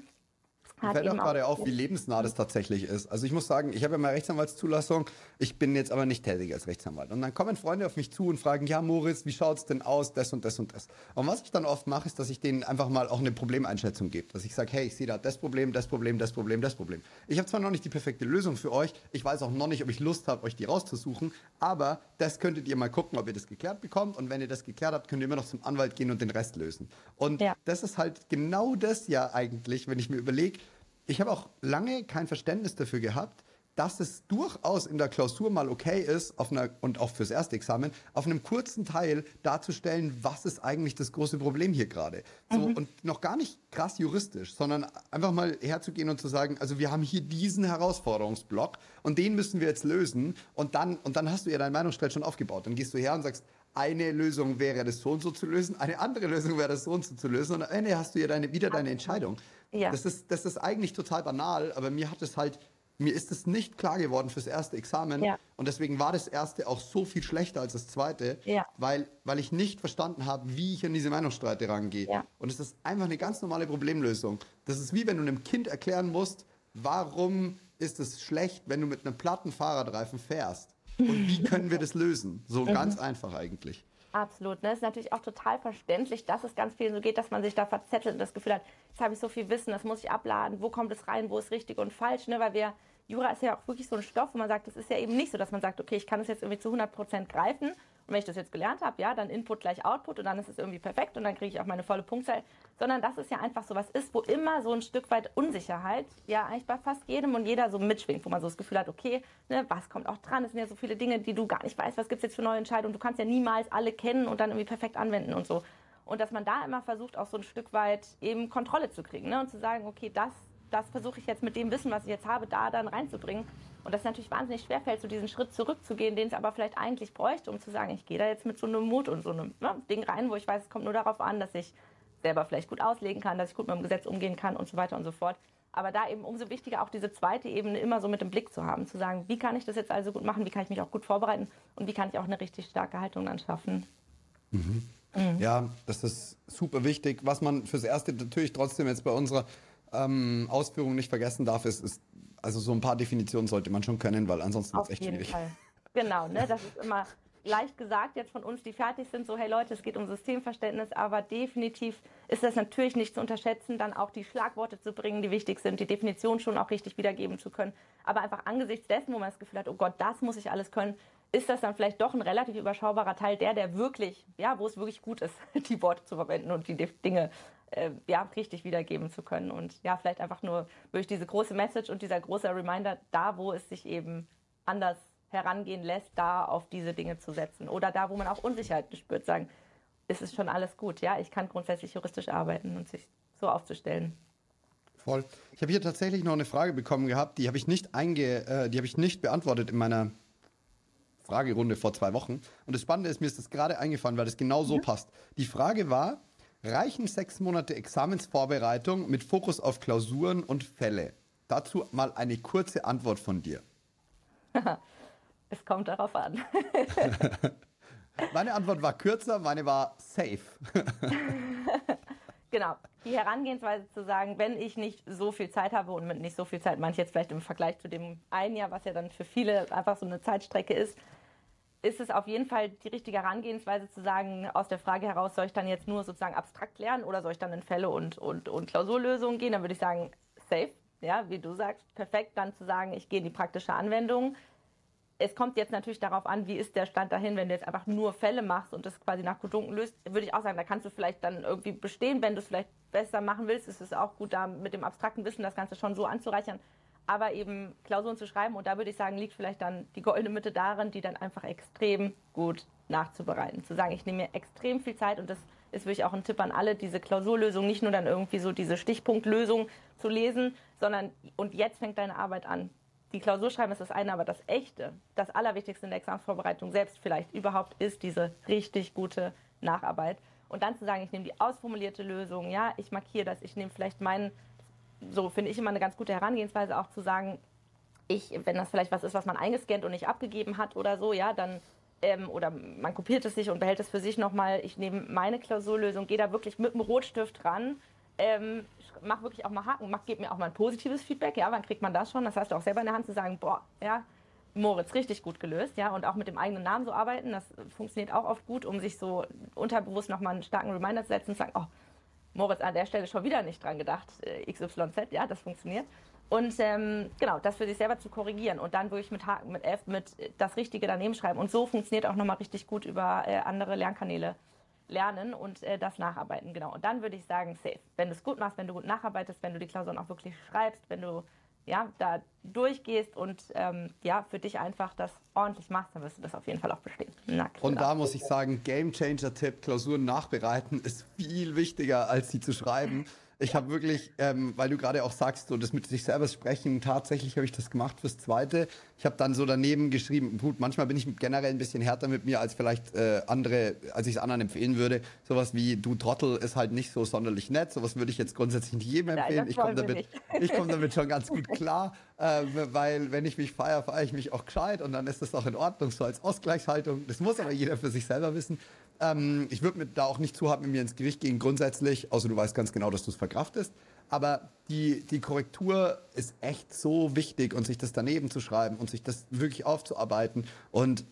Mir fällt auch gerade auf, wie lebensnah das tatsächlich ist. Also ich muss sagen, ich habe ja meine Rechtsanwaltszulassung, ich bin jetzt aber nicht tätig als Rechtsanwalt. Und dann kommen Freunde auf mich zu und fragen, ja Moritz, wie schaut es denn aus, das und das und das. Und was ich dann oft mache, ist, dass ich denen einfach mal auch eine Problemeinschätzung gebe. Dass ich sage, hey, ich sehe da das Problem, das Problem, das Problem, das Problem. Ich habe zwar noch nicht die perfekte Lösung für euch, ich weiß auch noch nicht, ob ich Lust habe, euch die rauszusuchen, aber das könntet ihr mal gucken, ob ihr das geklärt bekommt. Und wenn ihr das geklärt habt, könnt ihr immer noch zum Anwalt gehen und den Rest lösen. Und ja. das ist halt genau das ja eigentlich, wenn ich mir überlege, ich habe auch lange kein Verständnis dafür gehabt, dass es durchaus in der Klausur mal okay ist, auf einer, und auch fürs erste Examen, auf einem kurzen Teil darzustellen, was ist eigentlich das große Problem hier gerade. So, mhm. Und noch gar nicht krass juristisch, sondern einfach mal herzugehen und zu sagen, also wir haben hier diesen Herausforderungsblock und den müssen wir jetzt lösen. Und dann, und dann hast du ja dein Meinungsstreit schon aufgebaut. Dann gehst du her und sagst, eine Lösung wäre das so und so zu lösen, eine andere Lösung wäre das so und so zu lösen und am Ende hast du ja deine, wieder deine Entscheidung. Ja. Das, ist, das ist eigentlich total banal, aber mir hat es halt, mir ist es nicht klar geworden fürs erste Examen. Ja. Und deswegen war das erste auch so viel schlechter als das zweite, ja. weil, weil ich nicht verstanden habe, wie ich an diese Meinungsstreite rangehe. Ja. Und es ist einfach eine ganz normale Problemlösung. Das ist wie wenn du einem Kind erklären musst, warum ist es schlecht, wenn du mit einem platten Fahrradreifen fährst. Und wie können wir das lösen? So mhm. ganz einfach eigentlich. Absolut. Ne? Es ist natürlich auch total verständlich, dass es ganz vielen so geht, dass man sich da verzettelt und das Gefühl hat, jetzt habe ich so viel Wissen, das muss ich abladen, wo kommt es rein, wo ist richtig und falsch, ne? weil wir, Jura ist ja auch wirklich so ein Stoff, wo man sagt, es ist ja eben nicht so, dass man sagt, okay, ich kann es jetzt irgendwie zu 100 Prozent greifen wenn ich das jetzt gelernt habe, ja, dann Input gleich Output und dann ist es irgendwie perfekt und dann kriege ich auch meine volle Punktzahl. Sondern dass es ja einfach so was ist, wo immer so ein Stück weit Unsicherheit, ja, eigentlich bei fast jedem und jeder so mitschwingt, wo man so das Gefühl hat, okay, ne, was kommt auch dran? Es sind ja so viele Dinge, die du gar nicht weißt, was gibt es jetzt für neue Entscheidungen. Du kannst ja niemals alle kennen und dann irgendwie perfekt anwenden und so. Und dass man da immer versucht, auch so ein Stück weit eben Kontrolle zu kriegen ne? und zu sagen, okay, das, das versuche ich jetzt mit dem Wissen, was ich jetzt habe, da dann reinzubringen. Und das natürlich wahnsinnig schwerfällt, so diesen Schritt zurückzugehen, den es aber vielleicht eigentlich bräuchte, um zu sagen, ich gehe da jetzt mit so einem Mut und so einem ne, Ding rein, wo ich weiß, es kommt nur darauf an, dass ich selber vielleicht gut auslegen kann, dass ich gut mit dem Gesetz umgehen kann und so weiter und so fort. Aber da eben umso wichtiger auch diese zweite Ebene immer so mit dem Blick zu haben, zu sagen, wie kann ich das jetzt also gut machen, wie kann ich mich auch gut vorbereiten und wie kann ich auch eine richtig starke Haltung dann schaffen. Mhm. Mhm. Ja, das ist super wichtig. Was man fürs Erste natürlich trotzdem jetzt bei unserer ähm, Ausführung nicht vergessen darf, ist, ist also so ein paar Definitionen sollte man schon können, weil ansonsten ist es echt schwierig. Fall. Genau, ne? das ist immer leicht gesagt jetzt von uns, die fertig sind, so hey Leute, es geht um Systemverständnis, aber definitiv ist das natürlich nicht zu unterschätzen, dann auch die Schlagworte zu bringen, die wichtig sind, die Definition schon auch richtig wiedergeben zu können. Aber einfach angesichts dessen, wo man das Gefühl hat, oh Gott, das muss ich alles können, ist das dann vielleicht doch ein relativ überschaubarer Teil, der, der wirklich, ja, wo es wirklich gut ist, die Worte zu verwenden und die Dinge äh, ja, richtig wiedergeben zu können. Und ja, vielleicht einfach nur durch diese große Message und dieser große Reminder, da wo es sich eben anders herangehen lässt, da auf diese Dinge zu setzen. Oder da, wo man auch Unsicherheit spürt, sagen, ist es schon alles gut, ja, ich kann grundsätzlich juristisch arbeiten und sich so aufzustellen. Voll. Ich habe hier tatsächlich noch eine Frage bekommen gehabt, die habe ich nicht einge, äh, die habe ich nicht beantwortet in meiner Fragerunde vor zwei Wochen. Und das Spannende ist, mir ist das gerade eingefallen, weil das genau so mhm. passt. Die Frage war, reichen sechs Monate Examensvorbereitung mit Fokus auf Klausuren und Fälle? Dazu mal eine kurze Antwort von dir. es kommt darauf an. meine Antwort war kürzer, meine war safe. genau. Die Herangehensweise zu sagen, wenn ich nicht so viel Zeit habe und mit nicht so viel Zeit, manche jetzt vielleicht im Vergleich zu dem einen Jahr, was ja dann für viele einfach so eine Zeitstrecke ist, ist es auf jeden Fall die richtige Herangehensweise zu sagen, aus der Frage heraus, soll ich dann jetzt nur sozusagen abstrakt lernen oder soll ich dann in Fälle und, und, und Klausurlösungen gehen? Dann würde ich sagen, safe. ja, wie du sagst, perfekt dann zu sagen, ich gehe in die praktische Anwendung. Es kommt jetzt natürlich darauf an, wie ist der Stand dahin, wenn du jetzt einfach nur Fälle machst und das quasi nach Kodunken löst, würde ich auch sagen, da kannst du vielleicht dann irgendwie bestehen, wenn du es vielleicht besser machen willst, ist es auch gut, da mit dem abstrakten Wissen das Ganze schon so anzureichern, aber eben Klausuren zu schreiben. Und da würde ich sagen, liegt vielleicht dann die goldene Mitte darin, die dann einfach extrem gut nachzubereiten. Zu sagen, ich nehme mir extrem viel Zeit und das ist wirklich auch ein Tipp an alle, diese Klausurlösung nicht nur dann irgendwie so diese Stichpunktlösung zu lesen, sondern und jetzt fängt deine Arbeit an. Die Klausur schreiben ist das eine, aber das Echte, das Allerwichtigste in der Examensvorbereitung selbst vielleicht überhaupt ist diese richtig gute Nacharbeit. Und dann zu sagen, ich nehme die ausformulierte Lösung, ja, ich markiere das, ich nehme vielleicht meinen so finde ich immer eine ganz gute Herangehensweise, auch zu sagen, ich, wenn das vielleicht was ist, was man eingescannt und nicht abgegeben hat oder so, ja, dann ähm, oder man kopiert es sich und behält es für sich nochmal. Ich nehme meine Klausurlösung, gehe da wirklich mit dem Rotstift ran, ähm, mach wirklich auch mal Haken, mach, gib mir auch mal ein positives Feedback, ja, wann kriegt man das schon? Das heißt auch selber in der Hand zu sagen, boah, ja, Moritz, richtig gut gelöst, ja, und auch mit dem eigenen Namen so arbeiten, das funktioniert auch oft gut, um sich so unterbewusst nochmal einen starken Reminder zu setzen und zu sagen, oh, Moritz an der Stelle schon wieder nicht dran gedacht, äh, XYZ, ja, das funktioniert. Und ähm, genau, das für sich selber zu korrigieren und dann wirklich mit Haken, mit F, mit das Richtige daneben schreiben. Und so funktioniert auch nochmal richtig gut über äh, andere Lernkanäle lernen und äh, das nacharbeiten, genau. Und dann würde ich sagen, safe. Wenn du es gut machst, wenn du gut nacharbeitest, wenn du die Klausuren auch wirklich schreibst, wenn du ja, da durchgehst und ähm, ja, für dich einfach das ordentlich machst, dann wirst du das auf jeden Fall auch bestehen. und da muss ich sagen, Game Changer Tipp, Klausuren nachbereiten ist viel wichtiger, als sie zu schreiben. Ich habe wirklich, ähm, weil du gerade auch sagst, so das mit sich selber sprechen, tatsächlich habe ich das gemacht fürs Zweite. Ich habe dann so daneben geschrieben, gut, manchmal bin ich generell ein bisschen härter mit mir als vielleicht äh, andere, als ich es anderen empfehlen würde. Sowas wie du Trottel ist halt nicht so sonderlich nett. Sowas würde ich jetzt grundsätzlich nicht jedem empfehlen. Nein, ich komme damit, ich komme damit schon ganz gut klar, äh, weil wenn ich mich feiere, feiere ich mich auch gescheit und dann ist das auch in Ordnung, so als Ausgleichshaltung. Das muss aber jeder für sich selber wissen. Ähm, ich würde da auch nicht zu hart mit mir ins Gericht gehen, grundsätzlich, außer du weißt ganz genau, dass du es verkraftest. Aber die, die Korrektur ist echt so wichtig und sich das daneben zu schreiben und sich das wirklich aufzuarbeiten und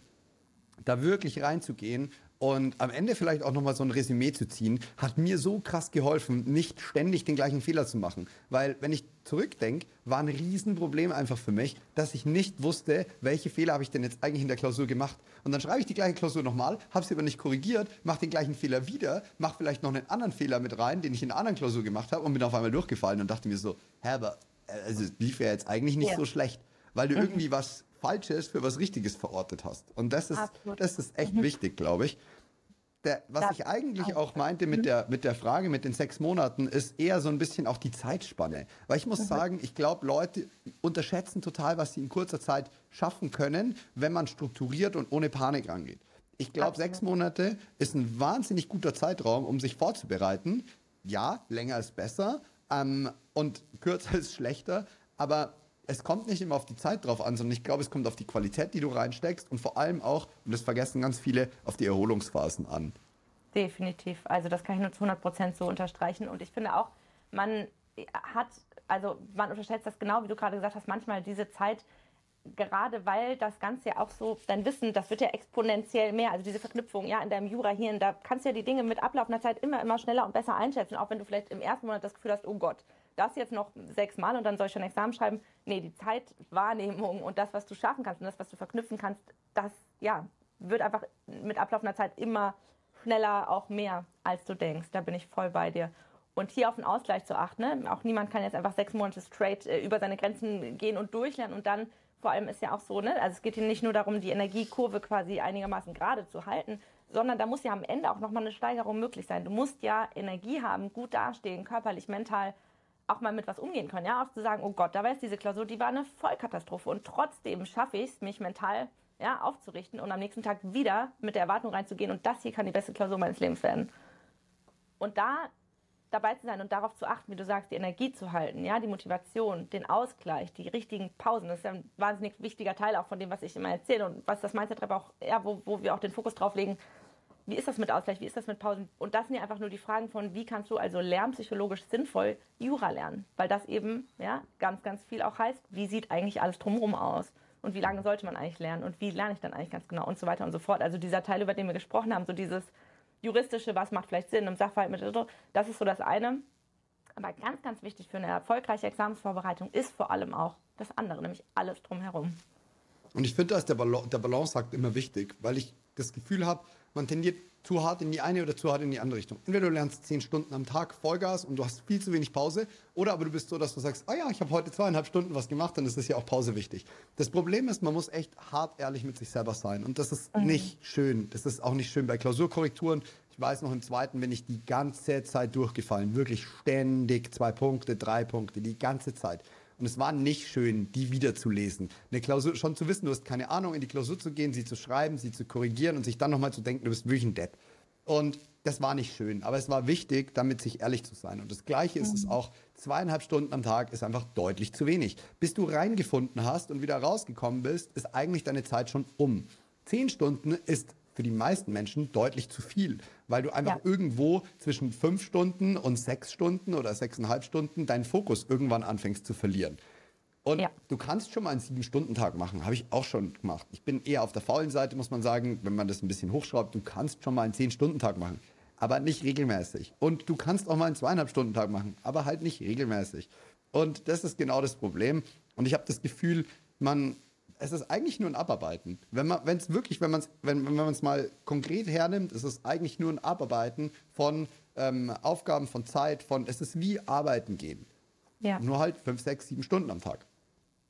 da wirklich reinzugehen und am Ende vielleicht auch nochmal so ein Resümee zu ziehen, hat mir so krass geholfen, nicht ständig den gleichen Fehler zu machen. Weil, wenn ich zurückdenke, war ein Riesenproblem einfach für mich, dass ich nicht wusste, welche Fehler habe ich denn jetzt eigentlich in der Klausur gemacht. Und dann schreibe ich die gleiche Klausur nochmal, habe sie aber nicht korrigiert, mache den gleichen Fehler wieder, mache vielleicht noch einen anderen Fehler mit rein, den ich in einer anderen Klausur gemacht habe und bin auf einmal durchgefallen und dachte mir so, hä, aber äh, also, es lief ja jetzt eigentlich nicht ja. so schlecht, weil du mhm. irgendwie was Falsches für was Richtiges verortet hast. Und das ist, das ist echt mhm. wichtig, glaube ich. Der, was das ich eigentlich auch meinte mit mhm. der, mit der Frage mit den sechs Monaten, ist eher so ein bisschen auch die Zeitspanne. Weil ich muss mhm. sagen, ich glaube, Leute unterschätzen total, was sie in kurzer Zeit schaffen können, wenn man strukturiert und ohne Panik rangeht. Ich glaube, sechs Monate ist ein wahnsinnig guter Zeitraum, um sich vorzubereiten. Ja, länger ist besser ähm, und kürzer ist schlechter, aber es kommt nicht immer auf die Zeit drauf an, sondern ich glaube, es kommt auf die Qualität, die du reinsteckst und vor allem auch, und das vergessen ganz viele, auf die Erholungsphasen an. Definitiv. Also das kann ich nur zu 100 Prozent so unterstreichen. Und ich finde auch, man hat, also man unterschätzt das genau, wie du gerade gesagt hast, manchmal diese Zeit, gerade weil das Ganze ja auch so, dein Wissen, das wird ja exponentiell mehr, also diese Verknüpfung, ja, in deinem Jura-Hirn, da kannst du ja die Dinge mit ablaufender Zeit immer, immer schneller und besser einschätzen, auch wenn du vielleicht im ersten Monat das Gefühl hast, oh Gott, das jetzt noch sechsmal und dann soll ich schon Examen schreiben. Nee, die Zeitwahrnehmung und das, was du schaffen kannst und das, was du verknüpfen kannst, das, ja, wird einfach mit ablaufender Zeit immer schneller auch mehr, als du denkst. Da bin ich voll bei dir. Und hier auf den Ausgleich zu achten. Ne? Auch niemand kann jetzt einfach sechs Monate straight äh, über seine Grenzen gehen und durchlernen und dann vor allem ist ja auch so, ne? also es geht hier nicht nur darum, die Energiekurve quasi einigermaßen gerade zu halten, sondern da muss ja am Ende auch nochmal eine Steigerung möglich sein. Du musst ja Energie haben, gut dastehen, körperlich, mental, auch mal mit was umgehen können. Ja, auch zu sagen, oh Gott, da war jetzt diese Klausur, die war eine Vollkatastrophe und trotzdem schaffe ich es, mich mental ja, aufzurichten und am nächsten Tag wieder mit der Erwartung reinzugehen und das hier kann die beste Klausur meines Lebens werden. Und da dabei zu sein und darauf zu achten, wie du sagst, die Energie zu halten, ja, die Motivation, den Ausgleich, die richtigen Pausen, das ist ja ein wahnsinnig wichtiger Teil auch von dem, was ich immer erzähle und was das Mindset auch, ja, wo, wo wir auch den Fokus drauf legen, wie ist das mit Ausgleich, wie ist das mit Pausen? Und das sind ja einfach nur die Fragen von, wie kannst du also lernpsychologisch sinnvoll Jura lernen? Weil das eben ja, ganz, ganz viel auch heißt, wie sieht eigentlich alles drumherum aus? Und wie lange sollte man eigentlich lernen? Und wie lerne ich dann eigentlich ganz genau? Und so weiter und so fort. Also dieser Teil, über den wir gesprochen haben, so dieses juristische, was macht vielleicht Sinn im Sachverhalt mit, das ist so das eine. Aber ganz, ganz wichtig für eine erfolgreiche Examensvorbereitung ist vor allem auch das andere, nämlich alles drumherum. Und ich finde, da ist der, Bal der Balanceakt immer wichtig, weil ich das Gefühl habe, man tendiert zu hart in die eine oder zu hart in die andere Richtung. Entweder du lernst zehn Stunden am Tag Vollgas und du hast viel zu wenig Pause, oder aber du bist so, dass du sagst, ah ja, ich habe heute zweieinhalb Stunden was gemacht, dann ist das ja auch Pause wichtig. Das Problem ist, man muss echt hart ehrlich mit sich selber sein und das ist mhm. nicht schön. Das ist auch nicht schön bei Klausurkorrekturen. Ich weiß noch, im zweiten bin ich die ganze Zeit durchgefallen, wirklich ständig zwei Punkte, drei Punkte, die ganze Zeit. Und es war nicht schön, die wiederzulesen. Eine Klausur, schon zu wissen, du hast keine Ahnung, in die Klausur zu gehen, sie zu schreiben, sie zu korrigieren und sich dann nochmal zu denken, du bist wirklich ein Depp. Und das war nicht schön, aber es war wichtig, damit sich ehrlich zu sein. Und das Gleiche ist es mhm. auch, zweieinhalb Stunden am Tag ist einfach deutlich zu wenig. Bis du reingefunden hast und wieder rausgekommen bist, ist eigentlich deine Zeit schon um. Zehn Stunden ist für die meisten Menschen deutlich zu viel, weil du einfach ja. irgendwo zwischen fünf Stunden und sechs Stunden oder sechseinhalb Stunden deinen Fokus irgendwann anfängst zu verlieren. Und ja. du kannst schon mal einen Sieben-Stunden-Tag machen, habe ich auch schon gemacht. Ich bin eher auf der faulen Seite, muss man sagen, wenn man das ein bisschen hochschraubt. Du kannst schon mal einen Zehn-Stunden-Tag machen, aber nicht regelmäßig. Und du kannst auch mal einen Zweieinhalb-Stunden-Tag machen, aber halt nicht regelmäßig. Und das ist genau das Problem. Und ich habe das Gefühl, man es ist eigentlich nur ein Abarbeiten. Wenn man, wenn es wirklich, wenn man es, wenn, wenn man es mal konkret hernimmt, ist es eigentlich nur ein Abarbeiten von ähm, Aufgaben, von Zeit, von, es ist wie Arbeiten gehen. Ja. Nur halt fünf, sechs, sieben Stunden am Tag.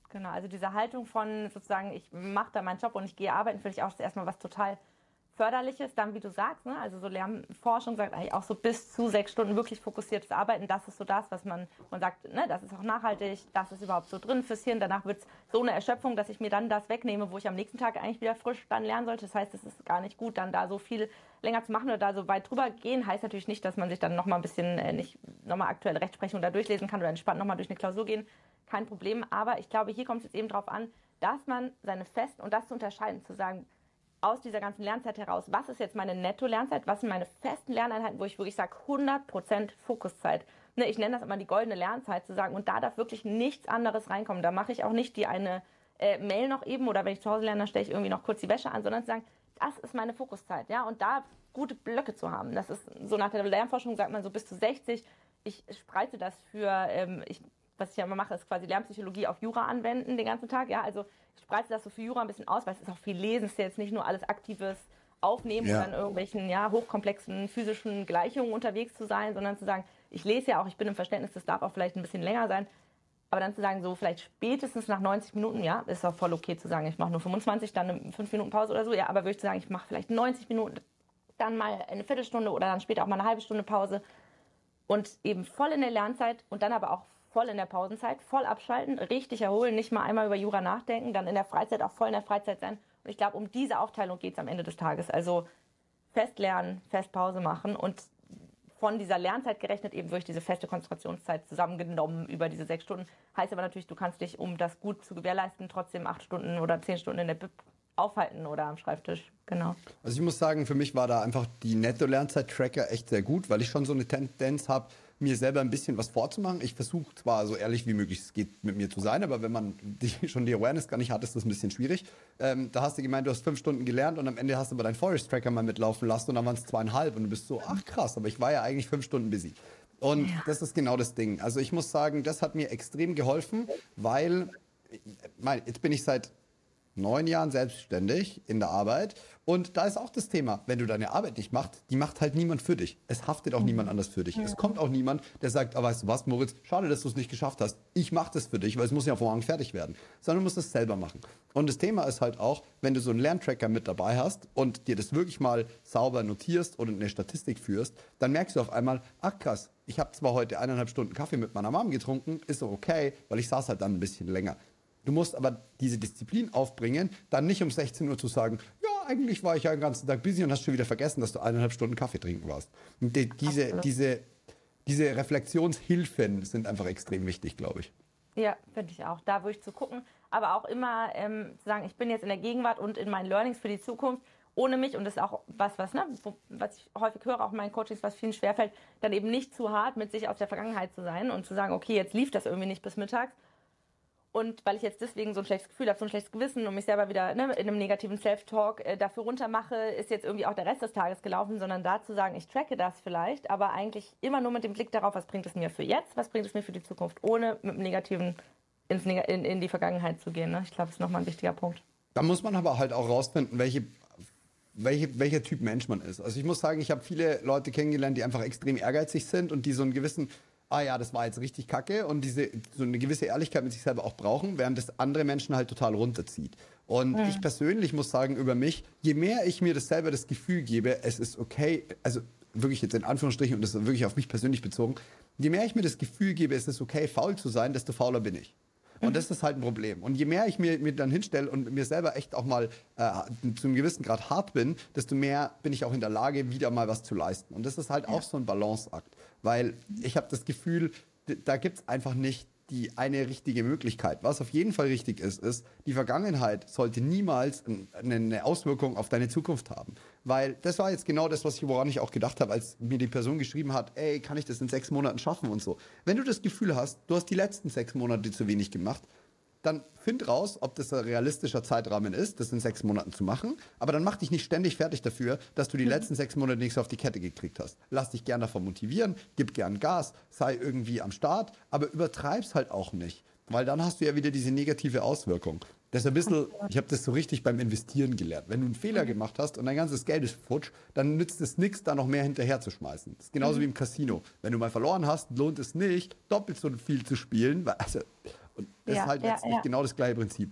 Genau, also diese Haltung von sozusagen, ich mache da meinen Job und ich gehe arbeiten, finde ich auch erstmal was total Förderliches, dann wie du sagst, ne? also so Lernforschung sagt eigentlich auch so bis zu sechs Stunden wirklich fokussiertes Arbeiten, das ist so das, was man, man sagt, ne, das ist auch nachhaltig, das ist überhaupt so drin fürs Hirn, danach wird es so eine Erschöpfung, dass ich mir dann das wegnehme, wo ich am nächsten Tag eigentlich wieder frisch dann lernen sollte. Das heißt, es ist gar nicht gut, dann da so viel länger zu machen oder da so weit drüber gehen, heißt natürlich nicht, dass man sich dann nochmal ein bisschen, äh, nicht nochmal aktuelle Rechtsprechung da durchlesen kann oder entspannt nochmal durch eine Klausur gehen, kein Problem, aber ich glaube, hier kommt es jetzt eben darauf an, dass man seine festen und das zu unterscheiden, zu sagen, aus dieser ganzen Lernzeit heraus, was ist jetzt meine Netto-Lernzeit, was sind meine festen Lerneinheiten, wo ich wirklich sage, 100% Fokuszeit. Ne, ich nenne das immer die goldene Lernzeit, zu sagen, und da darf wirklich nichts anderes reinkommen. Da mache ich auch nicht die eine äh, Mail noch eben oder wenn ich zu Hause lerne, dann stelle ich irgendwie noch kurz die Wäsche an, sondern zu sagen, das ist meine Fokuszeit. Ja? Und da gute Blöcke zu haben. Das ist so nach der Lernforschung sagt man so bis zu 60. Ich spreite das für, ähm, ich was ich ja immer mache, ist quasi Lernpsychologie auf Jura anwenden den ganzen Tag. Ja, also ich spreite das so für Jura ein bisschen aus, weil es ist auch viel Lesen, es ist ja jetzt nicht nur alles aktives Aufnehmen ja. oder in irgendwelchen ja, hochkomplexen physischen Gleichungen unterwegs zu sein, sondern zu sagen, ich lese ja auch, ich bin im Verständnis, das darf auch vielleicht ein bisschen länger sein. Aber dann zu sagen, so vielleicht spätestens nach 90 Minuten, ja, ist auch voll okay zu sagen, ich mache nur 25, dann eine 5 Minuten Pause oder so, ja, aber würde ich sagen, ich mache vielleicht 90 Minuten, dann mal eine Viertelstunde oder dann später auch mal eine halbe Stunde Pause und eben voll in der Lernzeit und dann aber auch voll in der Pausenzeit, voll abschalten, richtig erholen, nicht mal einmal über Jura nachdenken, dann in der Freizeit auch voll in der Freizeit sein. Und ich glaube, um diese Aufteilung geht es am Ende des Tages. Also fest lernen, fest Pause machen und von dieser Lernzeit gerechnet eben durch diese feste Konzentrationszeit zusammengenommen über diese sechs Stunden. Heißt aber natürlich, du kannst dich, um das gut zu gewährleisten, trotzdem acht Stunden oder zehn Stunden in der Bib aufhalten oder am Schreibtisch. Genau. Also ich muss sagen, für mich war da einfach die Netto-Lernzeit-Tracker echt sehr gut, weil ich schon so eine Tendenz habe, mir selber ein bisschen was vorzumachen. Ich versuche zwar so ehrlich wie möglich es geht mit mir zu sein, aber wenn man die, schon die Awareness gar nicht hat, ist das ein bisschen schwierig. Ähm, da hast du gemeint, du hast fünf Stunden gelernt und am Ende hast du aber deinen Forest Tracker mal mitlaufen lassen und dann waren es zweieinhalb und du bist so, ach krass, aber ich war ja eigentlich fünf Stunden busy. Und ja. das ist genau das Ding. Also ich muss sagen, das hat mir extrem geholfen, weil, mein, jetzt bin ich seit neun Jahren selbstständig in der Arbeit. Und da ist auch das Thema, wenn du deine Arbeit nicht machst, die macht halt niemand für dich. Es haftet auch niemand anders für dich. Ja. Es kommt auch niemand, der sagt, ah, weißt du was, Moritz, schade, dass du es nicht geschafft hast. Ich mache das für dich, weil es muss ja morgen fertig werden. Sondern du musst es selber machen. Und das Thema ist halt auch, wenn du so einen Lerntracker mit dabei hast und dir das wirklich mal sauber notierst oder eine Statistik führst, dann merkst du auf einmal, ach krass, ich habe zwar heute eineinhalb Stunden Kaffee mit meiner Mom getrunken, ist doch okay, weil ich saß halt dann ein bisschen länger. Du musst aber diese Disziplin aufbringen, dann nicht um 16 Uhr zu sagen, ja, eigentlich war ich ja den ganzen Tag busy und hast schon wieder vergessen, dass du eineinhalb Stunden Kaffee trinken warst. Und die, diese, diese, diese Reflexionshilfen sind einfach extrem wichtig, glaube ich. Ja, finde ich auch. Da würde ich zu gucken, aber auch immer ähm, zu sagen, ich bin jetzt in der Gegenwart und in meinen Learnings für die Zukunft ohne mich, und das ist auch was, was, ne, was ich häufig höre, auch in meinen Coachings, was vielen schwerfällt, dann eben nicht zu hart mit sich aus der Vergangenheit zu sein und zu sagen, okay, jetzt lief das irgendwie nicht bis mittags, Und weil ich jetzt deswegen so ein schlechtes Gefühl habe, so ein schlechtes Gewissen und mich selber wieder ne, in einem negativen Self-Talk äh, dafür runtermache, ist jetzt irgendwie auch der Rest des Tages gelaufen, sondern da zu sagen, ich tracke das vielleicht, aber eigentlich immer nur mit dem Blick darauf, was bringt es mir für jetzt, was bringt es mir für die Zukunft, ohne mit dem Negativen ins in, in die Vergangenheit zu gehen. Ne? Ich glaube, das ist nochmal ein wichtiger Punkt. Da muss man aber halt auch rausfinden, welche welche, welcher Typ Mensch man ist. Also ich muss sagen, ich habe viele Leute kennengelernt, die einfach extrem ehrgeizig sind und die so einen gewissen, ah ja, das war jetzt richtig kacke und diese so eine gewisse Ehrlichkeit mit sich selber auch brauchen, während das andere Menschen halt total runterzieht. Und mhm. ich persönlich muss sagen über mich, je mehr ich mir das selber das Gefühl gebe, es ist okay, also wirklich jetzt in Anführungsstrichen und das ist wirklich auf mich persönlich bezogen, je mehr ich mir das Gefühl gebe, es ist okay, faul zu sein, desto fauler bin ich. Und das ist halt ein Problem. Und je mehr ich mir, mir dann hinstelle und mir selber echt auch mal äh, zu einem gewissen Grad hart bin, desto mehr bin ich auch in der Lage, wieder mal was zu leisten. Und das ist halt ja. auch so ein Balanceakt. Weil ich habe das Gefühl, da gibt es einfach nicht die eine richtige Möglichkeit. Was auf jeden Fall richtig ist, ist, die Vergangenheit sollte niemals eine Auswirkung auf deine Zukunft haben. Weil das war jetzt genau das, was ich, woran ich auch gedacht habe, als mir die Person geschrieben hat, ey, kann ich das in sechs Monaten schaffen und so. Wenn du das Gefühl hast, du hast die letzten sechs Monate zu wenig gemacht, dann find raus, ob das ein realistischer Zeitrahmen ist, das in sechs Monaten zu machen. Aber dann mach dich nicht ständig fertig dafür, dass du die mhm. letzten sechs Monate nichts auf die Kette gekriegt hast. Lass dich gern davon motivieren, gib gern Gas, sei irgendwie am Start, aber übertreib's halt auch nicht. Weil dann hast du ja wieder diese negative Auswirkung. Das ist ein bisschen, ich habe das so richtig beim Investieren gelernt. Wenn du einen Fehler mhm. gemacht hast und dein ganzes Geld ist futsch, dann nützt es nichts, da noch mehr hinterher zu schmeißen. Das ist genauso mhm. wie im Casino. Wenn du mal verloren hast, lohnt es nicht, doppelt so viel zu spielen, weil, also, und das ja, ist halt letztlich ja. genau das gleiche Prinzip.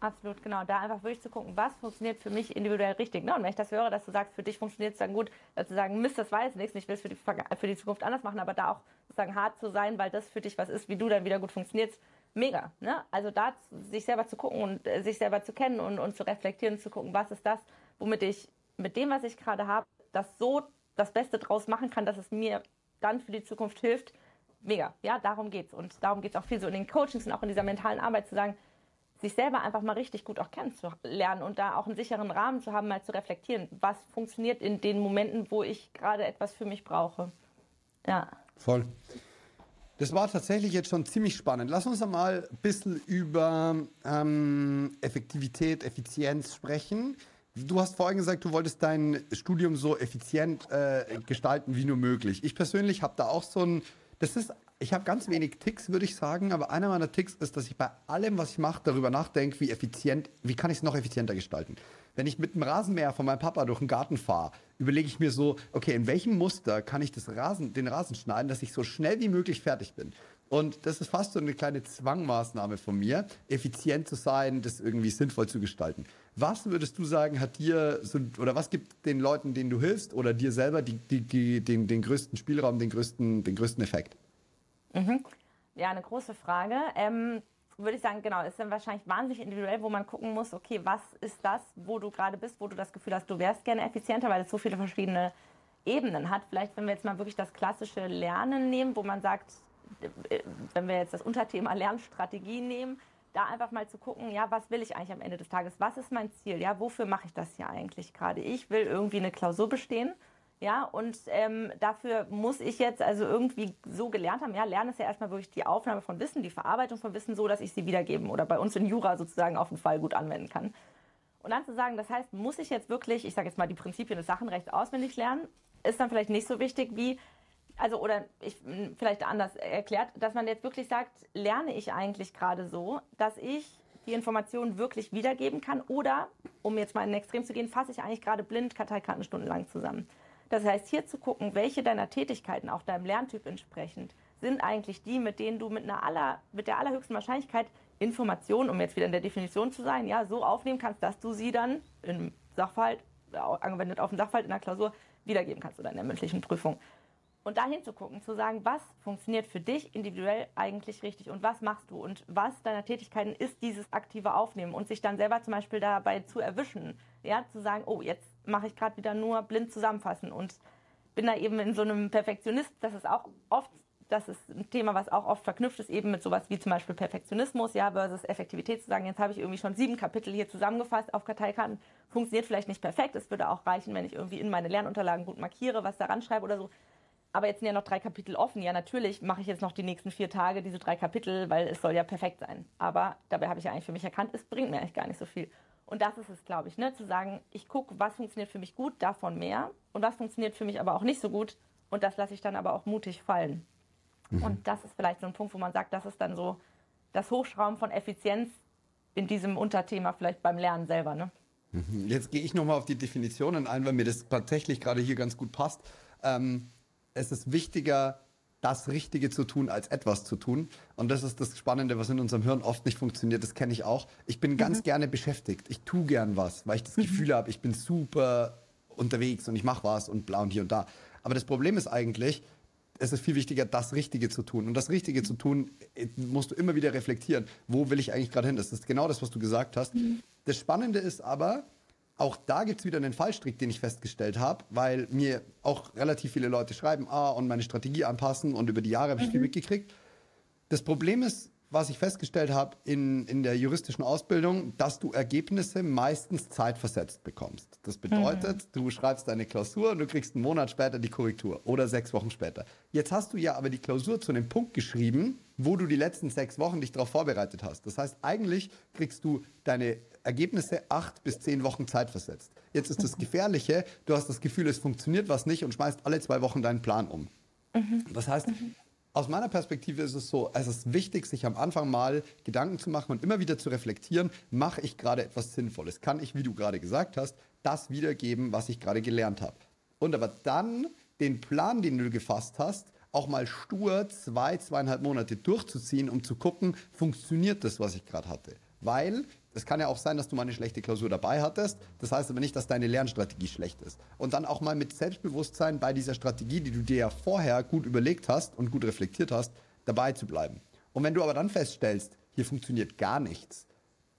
Absolut, genau. Da einfach wirklich zu gucken, was funktioniert für mich individuell richtig. Ne? Und wenn ich das höre, dass du sagst, für dich funktioniert es dann gut, zu sagen, Mist, das weiß nichts, ich will es für die, für die Zukunft anders machen, aber da auch sozusagen hart zu sein, weil das für dich was ist, wie du dann wieder gut funktionierst, mega. Ne? Also da sich selber zu gucken und äh, sich selber zu kennen und, und zu reflektieren, zu gucken, was ist das, womit ich mit dem, was ich gerade habe, das so das Beste draus machen kann, dass es mir dann für die Zukunft hilft, mega. Ja, darum geht's. Und darum geht es auch viel so in den Coachings und auch in dieser mentalen Arbeit zu sagen, sich selber einfach mal richtig gut auch kennenzulernen und da auch einen sicheren Rahmen zu haben, mal zu reflektieren, was funktioniert in den Momenten, wo ich gerade etwas für mich brauche. Ja. Voll. Das war tatsächlich jetzt schon ziemlich spannend. Lass uns mal ein bisschen über ähm, Effektivität, Effizienz sprechen. Du hast vorhin gesagt, du wolltest dein Studium so effizient äh, gestalten wie nur möglich. Ich persönlich habe da auch so ein das ist, ich habe ganz wenig Ticks, würde ich sagen, aber einer meiner Ticks ist, dass ich bei allem, was ich mache, darüber nachdenke, wie effizient, wie kann ich es noch effizienter gestalten. Wenn ich mit dem Rasenmäher von meinem Papa durch den Garten fahre, überlege ich mir so, okay, in welchem Muster kann ich das Rasen, den Rasen schneiden, dass ich so schnell wie möglich fertig bin. Und das ist fast so eine kleine Zwangmaßnahme von mir, effizient zu sein, das irgendwie sinnvoll zu gestalten. Was würdest du sagen, hat dir so, oder was gibt den Leuten, denen du hilfst, oder dir selber die, die, die, den, den größten Spielraum, den größten, den größten Effekt? Mhm. Ja, eine große Frage. Ähm, würde ich sagen, genau, ist dann wahrscheinlich wahnsinnig individuell, wo man gucken muss, okay, was ist das, wo du gerade bist, wo du das Gefühl hast, du wärst gerne effizienter, weil es so viele verschiedene Ebenen hat. Vielleicht, wenn wir jetzt mal wirklich das klassische Lernen nehmen, wo man sagt, wenn wir jetzt das Unterthema Lernstrategie nehmen, da einfach mal zu gucken, ja, was will ich eigentlich am Ende des Tages? Was ist mein Ziel? Ja, wofür mache ich das hier eigentlich gerade? Ich will irgendwie eine Klausur bestehen. Ja, und ähm, dafür muss ich jetzt also irgendwie so gelernt haben. Ja, Lernen ist ja erstmal wirklich die Aufnahme von Wissen, die Verarbeitung von Wissen, so dass ich sie wiedergeben oder bei uns in Jura sozusagen auf den Fall gut anwenden kann. Und dann zu sagen, das heißt, muss ich jetzt wirklich, ich sage jetzt mal, die Prinzipien des Sachenrechts auswendig lernen, ist dann vielleicht nicht so wichtig wie, also oder ich vielleicht anders erklärt, dass man jetzt wirklich sagt, lerne ich eigentlich gerade so, dass ich die Informationen wirklich wiedergeben kann oder, um jetzt mal in ein Extrem zu gehen, fasse ich eigentlich gerade blind Karteikarten stundenlang zusammen. Das heißt, hier zu gucken, welche deiner Tätigkeiten auch deinem Lerntyp entsprechend sind eigentlich die, mit denen du mit einer aller, mit der allerhöchsten Wahrscheinlichkeit Informationen, um jetzt wieder in der Definition zu sein, ja, so aufnehmen kannst, dass du sie dann im Sachverhalt, angewendet auf den Sachverhalt in der Klausur, wiedergeben kannst oder in der mündlichen Prüfung. Und da hinzugucken, zu sagen, was funktioniert für dich individuell eigentlich richtig und was machst du und was deiner Tätigkeiten ist dieses aktive Aufnehmen und sich dann selber zum Beispiel dabei zu erwischen, ja, zu sagen, oh, jetzt mache ich gerade wieder nur blind zusammenfassen und bin da eben in so einem Perfektionist, das ist auch oft, das ist ein Thema, was auch oft verknüpft ist, eben mit sowas wie zum Beispiel Perfektionismus, ja, versus Effektivität, zu sagen, jetzt habe ich irgendwie schon sieben Kapitel hier zusammengefasst auf Karteikarten, funktioniert vielleicht nicht perfekt, es würde auch reichen, wenn ich irgendwie in meine Lernunterlagen gut markiere, was daran schreibe oder so, aber jetzt sind ja noch drei Kapitel offen. Ja, natürlich mache ich jetzt noch die nächsten vier Tage diese drei Kapitel, weil es soll ja perfekt sein. Aber dabei habe ich ja eigentlich für mich erkannt, es bringt mir eigentlich gar nicht so viel. Und das ist es, glaube ich, ne? zu sagen, ich gucke, was funktioniert für mich gut, davon mehr. Und was funktioniert für mich aber auch nicht so gut. Und das lasse ich dann aber auch mutig fallen. Mhm. Und das ist vielleicht so ein Punkt, wo man sagt, das ist dann so das Hochschrauben von Effizienz in diesem Unterthema vielleicht beim Lernen selber. Ne? Mhm. Jetzt gehe ich nochmal auf die Definitionen ein, weil mir das tatsächlich gerade hier ganz gut passt. Ähm, es ist wichtiger, das Richtige zu tun, als etwas zu tun. Und das ist das Spannende, was in unserem Hirn oft nicht funktioniert. Das kenne ich auch. Ich bin ganz mhm. gerne beschäftigt. Ich tue gern was, weil ich das mhm. Gefühl habe, ich bin super unterwegs und ich mache was und bla und hier und da. Aber das Problem ist eigentlich, es ist viel wichtiger, das Richtige zu tun. Und das Richtige zu tun, äh, musst du immer wieder reflektieren. Wo will ich eigentlich gerade hin? Das ist genau das, was du gesagt hast. Mhm. Das Spannende ist aber, auch da gibt es wieder einen Fallstrick, den ich festgestellt habe, weil mir auch relativ viele Leute schreiben, ah, und meine Strategie anpassen und über die Jahre habe ich mhm. viel mitgekriegt. Das Problem ist, was ich festgestellt habe in, in der juristischen Ausbildung, dass du Ergebnisse meistens zeitversetzt bekommst. Das bedeutet, mhm. du schreibst deine Klausur und du kriegst einen Monat später die Korrektur oder sechs Wochen später. Jetzt hast du ja aber die Klausur zu einem Punkt geschrieben, wo du die letzten sechs Wochen dich darauf vorbereitet hast. Das heißt, eigentlich kriegst du deine Ergebnisse acht bis zehn Wochen Zeit versetzt. Jetzt ist das Gefährliche, du hast das Gefühl, es funktioniert was nicht und schmeißt alle zwei Wochen deinen Plan um. Mhm. Das heißt, mhm. aus meiner Perspektive ist es so, es ist wichtig, sich am Anfang mal Gedanken zu machen und immer wieder zu reflektieren, mache ich gerade etwas Sinnvolles? Kann ich, wie du gerade gesagt hast, das wiedergeben, was ich gerade gelernt habe? Und aber dann den Plan, den du gefasst hast, auch mal stur zwei, zweieinhalb Monate durchzuziehen, um zu gucken, funktioniert das, was ich gerade hatte. Weil es kann ja auch sein, dass du mal eine schlechte Klausur dabei hattest. Das heißt aber nicht, dass deine Lernstrategie schlecht ist. Und dann auch mal mit Selbstbewusstsein bei dieser Strategie, die du dir ja vorher gut überlegt hast und gut reflektiert hast, dabei zu bleiben. Und wenn du aber dann feststellst, hier funktioniert gar nichts,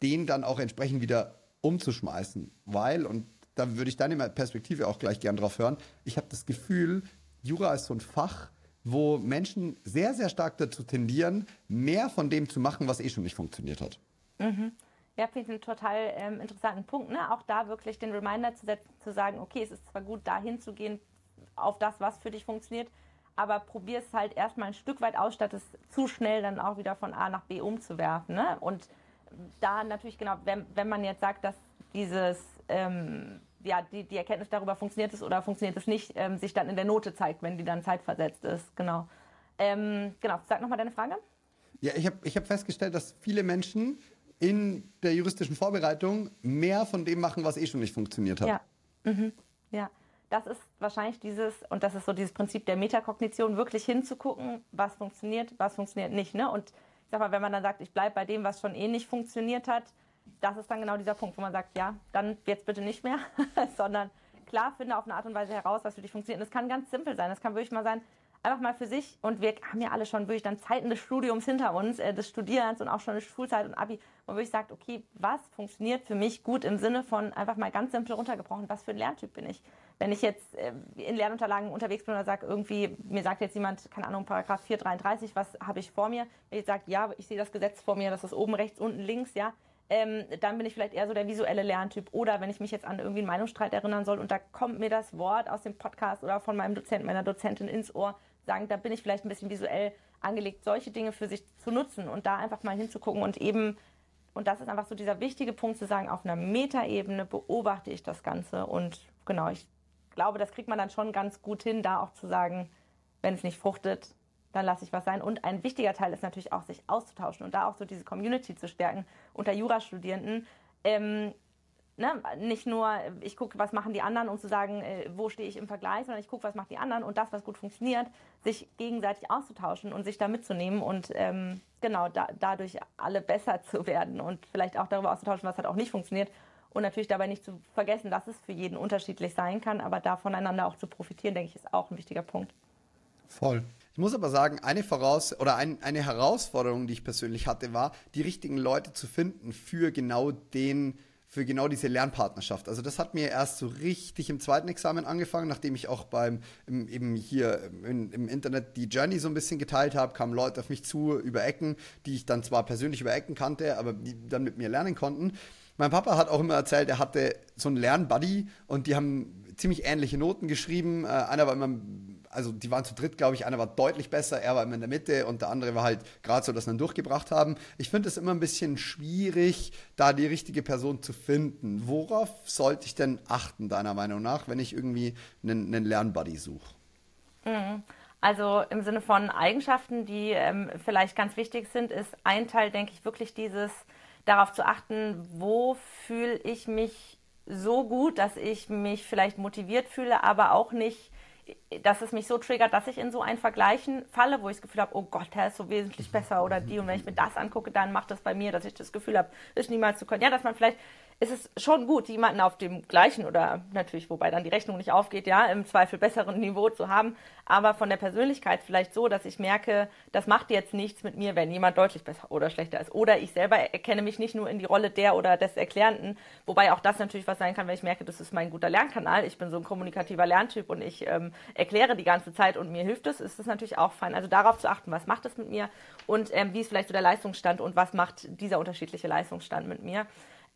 den dann auch entsprechend wieder umzuschmeißen. Weil, und da würde ich deine Perspektive auch gleich gern drauf hören, ich habe das Gefühl, Jura ist so ein Fach, wo Menschen sehr, sehr stark dazu tendieren, mehr von dem zu machen, was eh schon nicht funktioniert hat. Mhm. Ja, finde ich einen total ähm, interessanten Punkt. Ne? Auch da wirklich den Reminder zu setzen, zu sagen, okay, es ist zwar gut, dahin zu gehen, auf das, was für dich funktioniert, aber probier es halt erstmal ein Stück weit aus, statt es zu schnell dann auch wieder von A nach B umzuwerfen. Ne? Und da natürlich, genau, wenn, wenn man jetzt sagt, dass dieses, ähm, ja, die, die Erkenntnis darüber, funktioniert es oder funktioniert es nicht, ähm, sich dann in der Note zeigt, wenn die dann zeitversetzt ist. Genau. Ähm, genau, sag nochmal deine Frage. Ja, ich habe ich hab festgestellt, dass viele Menschen in der juristischen Vorbereitung mehr von dem machen, was eh schon nicht funktioniert hat. Ja. Mhm. ja. Das ist wahrscheinlich dieses, und das ist so dieses Prinzip der Metakognition, wirklich hinzugucken, was funktioniert, was funktioniert nicht. Ne? Und ich sag mal, wenn man dann sagt, ich bleibe bei dem, was schon eh nicht funktioniert hat, das ist dann genau dieser Punkt, wo man sagt, ja, dann jetzt bitte nicht mehr, sondern klar, finde auf eine Art und Weise heraus, was für dich funktioniert. Und das kann ganz simpel sein. Das kann wirklich mal sein, einfach mal für sich. Und wir haben ja alle schon wirklich dann Zeiten des Studiums hinter uns, äh, des Studierens und auch schon eine Schulzeit und Abi, wo wirklich sagt, okay, was funktioniert für mich gut im Sinne von einfach mal ganz simpel runtergebrochen, was für ein Lerntyp bin ich? Wenn ich jetzt äh, in Lernunterlagen unterwegs bin oder sage, irgendwie, mir sagt jetzt jemand, keine Ahnung, Paragraph 433, was habe ich vor mir? Wenn ich sage, ja, ich sehe das Gesetz vor mir, das ist oben rechts, unten links, ja, ähm, dann bin ich vielleicht eher so der visuelle Lerntyp. Oder wenn ich mich jetzt an irgendwie einen Meinungsstreit erinnern soll und da kommt mir das Wort aus dem Podcast oder von meinem Dozenten, meiner Dozentin ins Ohr, sagen, da bin ich vielleicht ein bisschen visuell angelegt, solche Dinge für sich zu nutzen und da einfach mal hinzugucken und eben, und das ist einfach so dieser wichtige Punkt zu sagen, auf einer Metaebene beobachte ich das Ganze und genau, ich glaube, das kriegt man dann schon ganz gut hin, da auch zu sagen, wenn es nicht fruchtet, dann lasse ich was sein. Und ein wichtiger Teil ist natürlich auch, sich auszutauschen und da auch so diese Community zu stärken unter Jurastudierenden. Ähm, ne, nicht nur, ich gucke, was machen die anderen, um zu sagen, äh, wo stehe ich im Vergleich, sondern ich gucke, was macht die anderen und das, was gut funktioniert, sich gegenseitig auszutauschen und sich da mitzunehmen und ähm, genau da, dadurch alle besser zu werden und vielleicht auch darüber auszutauschen, was hat auch nicht funktioniert. Und natürlich dabei nicht zu vergessen, dass es für jeden unterschiedlich sein kann, aber da voneinander auch zu profitieren, denke ich, ist auch ein wichtiger Punkt. Voll. Ich muss aber sagen, eine Voraus oder ein, eine Herausforderung, die ich persönlich hatte, war, die richtigen Leute zu finden für genau den für genau diese Lernpartnerschaft. Also das hat mir erst so richtig im zweiten Examen angefangen, nachdem ich auch beim im, eben hier im, im, Internet die Journey so ein bisschen geteilt habe, kamen Leute auf mich zu über Ecken, die ich dann zwar persönlich über Ecken kannte, aber die dann mit mir lernen konnten. Mein Papa hat auch immer erzählt, er hatte so einen Lernbuddy und die haben ziemlich ähnliche Noten geschrieben. Äh, einer war immer also die waren zu dritt, glaube ich, einer war deutlich besser, er war immer in der Mitte und der andere war halt gerade so, dass sie dann durchgebracht haben. Ich finde es immer ein bisschen schwierig, da die richtige Person zu finden. Worauf sollte ich denn achten, deiner Meinung nach, wenn ich irgendwie einen, einen Lernbuddy suche? Mhm. Also im Sinne von Eigenschaften, die ähm, vielleicht ganz wichtig sind, ist ein Teil, denke ich, wirklich dieses darauf zu achten, wo fühle ich mich so gut, dass ich mich vielleicht motiviert fühle, aber auch nicht dass es mich so triggert, dass ich in so ein Vergleichen falle, wo ich das Gefühl habe, oh Gott, der ist so wesentlich besser oder die. Und wenn ich mir das angucke, dann macht das bei mir, dass ich das Gefühl habe, ist niemals zu können. Ja, dass man vielleicht ist es schon gut, jemanden auf dem gleichen oder natürlich, wobei dann die Rechnung nicht aufgeht, ja, im Zweifel besseren Niveau zu haben, aber von der Persönlichkeit vielleicht so, dass ich merke, das macht jetzt nichts mit mir, wenn jemand deutlich besser oder schlechter ist. Oder ich selber erkenne mich nicht nur in die Rolle der oder des Erklärenden, wobei auch das natürlich was sein kann, wenn ich merke, das ist mein guter Lernkanal, ich bin so ein kommunikativer Lerntyp und ich ähm, erkläre die ganze Zeit und mir hilft es, ist das natürlich auch fein. Also darauf zu achten, was macht es mit mir und ähm, wie ist vielleicht so der Leistungsstand und was macht dieser unterschiedliche Leistungsstand mit mir.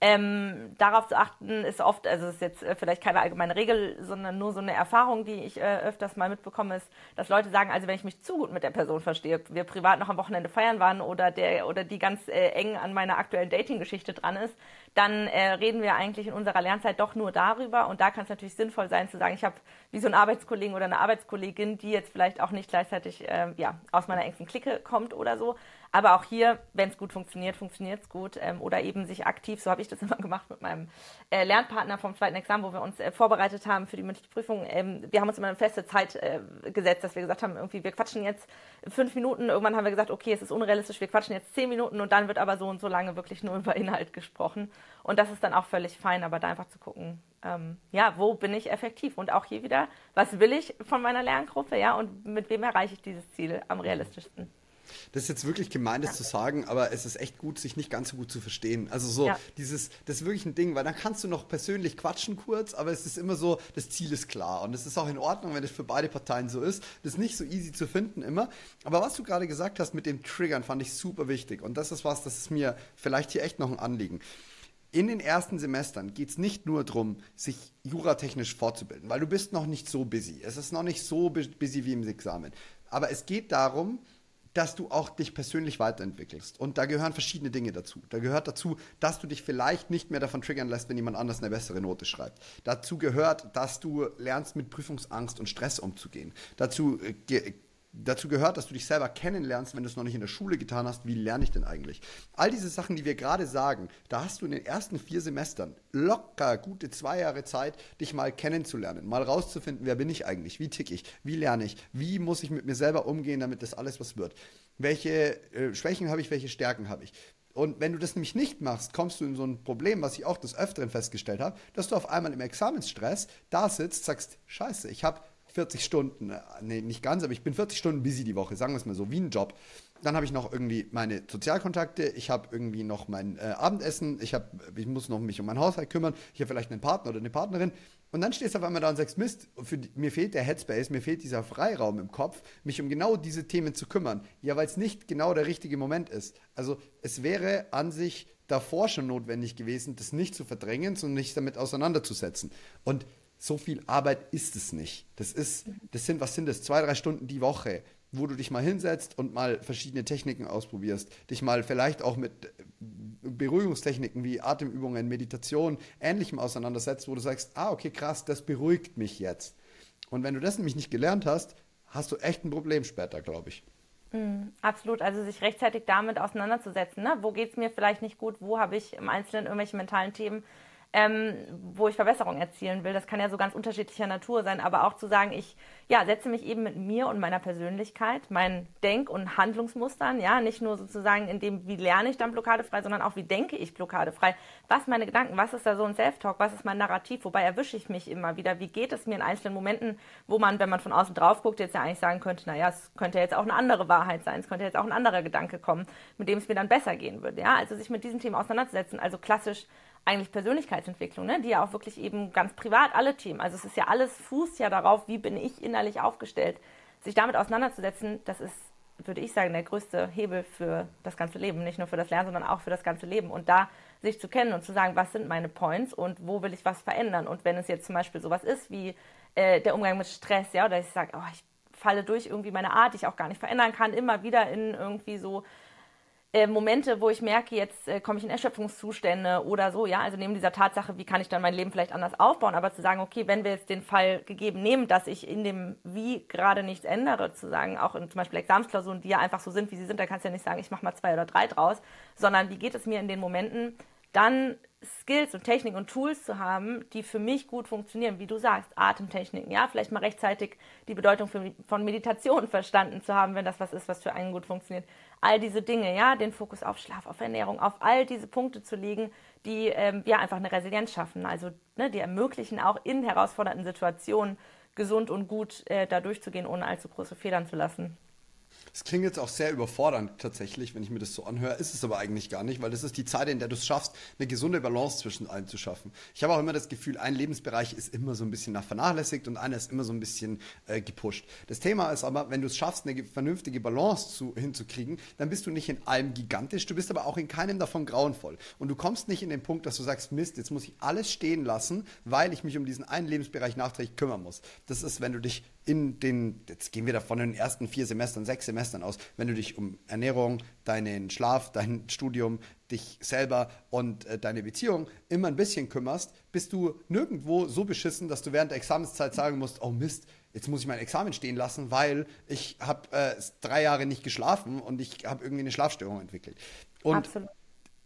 Ähm, darauf zu achten ist oft, also es ist jetzt äh, vielleicht keine allgemeine Regel, sondern nur so eine Erfahrung, die ich äh, öfters mal mitbekomme, ist, dass Leute sagen, also wenn ich mich zu gut mit der Person verstehe, wir privat noch am Wochenende feiern waren oder der oder die ganz äh, eng an meiner aktuellen Dating-Geschichte dran ist, dann äh, reden wir eigentlich in unserer Lernzeit doch nur darüber. Und da kann es natürlich sinnvoll sein zu sagen, ich habe wie so einen Arbeitskollegen oder eine Arbeitskollegin, die jetzt vielleicht auch nicht gleichzeitig äh, ja, aus meiner engsten Clique kommt oder so, aber auch hier, wenn es gut funktioniert, funktioniert es gut. Ähm, oder eben sich aktiv, so habe ich das immer gemacht mit meinem äh, Lernpartner vom zweiten Examen, wo wir uns äh, vorbereitet haben für die mündliche Prüfung. Ähm, wir haben uns immer eine feste Zeit äh, gesetzt, dass wir gesagt haben, irgendwie, wir quatschen jetzt fünf Minuten. Irgendwann haben wir gesagt, okay, es ist unrealistisch, wir quatschen jetzt zehn Minuten und dann wird aber so und so lange wirklich nur über Inhalt gesprochen. Und das ist dann auch völlig fein, aber da einfach zu gucken, ähm, ja, wo bin ich effektiv? Und auch hier wieder, was will ich von meiner Lerngruppe, ja, und mit wem erreiche ich dieses Ziel am realistischsten? Das ist jetzt wirklich gemein, das ja. zu sagen, aber es ist echt gut, sich nicht ganz so gut zu verstehen. Also so, ja. dieses, das ist wirklich ein Ding, weil dann kannst du noch persönlich quatschen kurz, aber es ist immer so, das Ziel ist klar. Und es ist auch in Ordnung, wenn es für beide Parteien so ist. Das ist nicht so easy zu finden immer. Aber was du gerade gesagt hast mit dem Triggern, fand ich super wichtig. Und das ist was, das ist mir vielleicht hier echt noch ein Anliegen. In den ersten Semestern geht es nicht nur darum, sich juratechnisch fortzubilden, weil du bist noch nicht so busy. Es ist noch nicht so busy wie im Examen. Aber es geht darum, dass du auch dich persönlich weiterentwickelst. Und da gehören verschiedene Dinge dazu. Da gehört dazu, dass du dich vielleicht nicht mehr davon triggern lässt, wenn jemand anders eine bessere Note schreibt. Dazu gehört, dass du lernst, mit Prüfungsangst und Stress umzugehen. Dazu äh, dazu gehört, dass du dich selber kennenlernst, wenn du es noch nicht in der Schule getan hast, wie lerne ich denn eigentlich? All diese Sachen, die wir gerade sagen, da hast du in den ersten vier Semestern locker gute zwei Jahre Zeit, dich mal kennenzulernen, mal rauszufinden, wer bin ich eigentlich, wie tick ich, wie lerne ich, wie muss ich mit mir selber umgehen, damit das alles was wird. Welche äh, Schwächen habe ich, welche Stärken habe ich? Und wenn du das nämlich nicht machst, kommst du in so ein Problem, was ich auch des Öfteren festgestellt habe, dass du auf einmal im Examensstress da sitzt, sagst, scheiße, ich habe 40 Stunden, äh, nee, nicht ganz, aber ich bin 40 Stunden busy die Woche, sagen wir es mal so, wie ein Job. Dann habe ich noch irgendwie meine Sozialkontakte, ich habe irgendwie noch mein äh, Abendessen, ich, hab, ich muss noch mich um meinen Haushalt kümmern, ich habe vielleicht einen Partner oder eine Partnerin. Und dann stehst du auf einmal da und sagst, Mist, die, mir fehlt der Headspace, mir fehlt dieser Freiraum im Kopf, mich um genau diese Themen zu kümmern. Ja, weil es nicht genau der richtige Moment ist. Also es wäre an sich davor schon notwendig gewesen, das nicht zu verdrängen, sondern sich damit auseinanderzusetzen. Und so viel Arbeit ist es nicht. Das ist, das sind, was sind das? Zwei, drei Stunden die Woche, wo du dich mal hinsetzt und mal verschiedene Techniken ausprobierst, dich mal vielleicht auch mit äh, Beruhigungstechniken wie Atemübungen, Meditation, ähnlichem auseinandersetzt, wo du sagst, ah, okay, krass, das beruhigt mich jetzt. Und wenn du das nämlich nicht gelernt hast, hast du echt ein Problem später, glaube ich. Mm, absolut, also sich rechtzeitig damit auseinanderzusetzen. Ne? Wo geht es mir vielleicht nicht gut? Wo habe ich im Einzelnen irgendwelche mentalen Themen? Ähm, wo ich Verbesserungen erzielen will. Das kann ja so ganz unterschiedlicher Natur sein, aber auch zu sagen, ich ja, setze mich eben mit mir und meiner Persönlichkeit, meinen Denk- und Handlungsmustern, ja, nicht nur sozusagen in dem, wie lerne ich dann blockadefrei, sondern auch, wie denke ich blockadefrei. Was meine Gedanken, was ist da so ein Self-Talk, was ist mein Narrativ, wobei erwische ich mich immer wieder, wie geht es mir in einzelnen Momenten, wo man, wenn man von außen drauf guckt, jetzt ja eigentlich sagen könnte, naja, es könnte jetzt auch eine andere Wahrheit sein, es könnte jetzt auch ein anderer Gedanke kommen, mit dem es mir dann besser gehen würde, ja, also sich mit diesen Themen auseinanderzusetzen, also klassisch eigentlich Persönlichkeitsentwicklung, ne? die ja auch wirklich eben ganz privat alle Themen, also es ist ja alles fußt ja darauf, wie bin ich innerlich aufgestellt. Sich damit auseinanderzusetzen, das ist, würde ich sagen, der größte Hebel für das ganze Leben, nicht nur für das Lernen, sondern auch für das ganze Leben. Und da sich zu kennen und zu sagen, was sind meine Points und wo will ich was verändern. Und wenn es jetzt zum Beispiel sowas ist wie äh, der Umgang mit Stress, ja, oder ich sage, oh, ich falle durch irgendwie meine Art, die ich auch gar nicht verändern kann, immer wieder in irgendwie so äh, Momente, wo ich merke, jetzt äh, komme ich in Erschöpfungszustände oder so, ja, also neben dieser Tatsache, wie kann ich dann mein Leben vielleicht anders aufbauen, aber zu sagen, okay, wenn wir jetzt den Fall gegeben nehmen, dass ich in dem Wie gerade nichts ändere, zu sagen, auch in zum Beispiel Examensklausuren, die ja einfach so sind, wie sie sind, da kannst du ja nicht sagen, ich mache mal zwei oder drei draus, sondern wie geht es mir in den Momenten, dann Skills und Techniken und Tools zu haben, die für mich gut funktionieren, wie du sagst, Atemtechniken, ja, vielleicht mal rechtzeitig die Bedeutung von Meditation verstanden zu haben, wenn das was ist, was für einen gut funktioniert. All diese Dinge, ja, den Fokus auf Schlaf, auf Ernährung, auf all diese Punkte zu legen, die ähm, ja einfach eine Resilienz schaffen, also ne, die ermöglichen auch in herausfordernden Situationen gesund und gut äh, da durchzugehen, ohne allzu große Federn zu lassen. Es klingt jetzt auch sehr überfordernd tatsächlich, wenn ich mir das so anhöre. Ist es aber eigentlich gar nicht, weil das ist die Zeit, in der du es schaffst, eine gesunde Balance zwischen allen zu schaffen. Ich habe auch immer das Gefühl, ein Lebensbereich ist immer so ein bisschen nach vernachlässigt und einer ist immer so ein bisschen äh, gepusht. Das Thema ist aber, wenn du es schaffst, eine vernünftige Balance zu, hinzukriegen, dann bist du nicht in allem gigantisch, du bist aber auch in keinem davon grauenvoll. Und du kommst nicht in den Punkt, dass du sagst, Mist, jetzt muss ich alles stehen lassen, weil ich mich um diesen einen Lebensbereich nachträglich kümmern muss. Das ist, wenn du dich in den, jetzt gehen wir davon in den ersten vier Semestern, sechs Semestern aus, wenn du dich um Ernährung, deinen Schlaf, dein Studium, dich selber und äh, deine Beziehung immer ein bisschen kümmerst, bist du nirgendwo so beschissen, dass du während der Examenszeit sagen musst, oh Mist, jetzt muss ich mein Examen stehen lassen, weil ich habe äh, drei Jahre nicht geschlafen und ich habe irgendwie eine Schlafstörung entwickelt. Und Absolut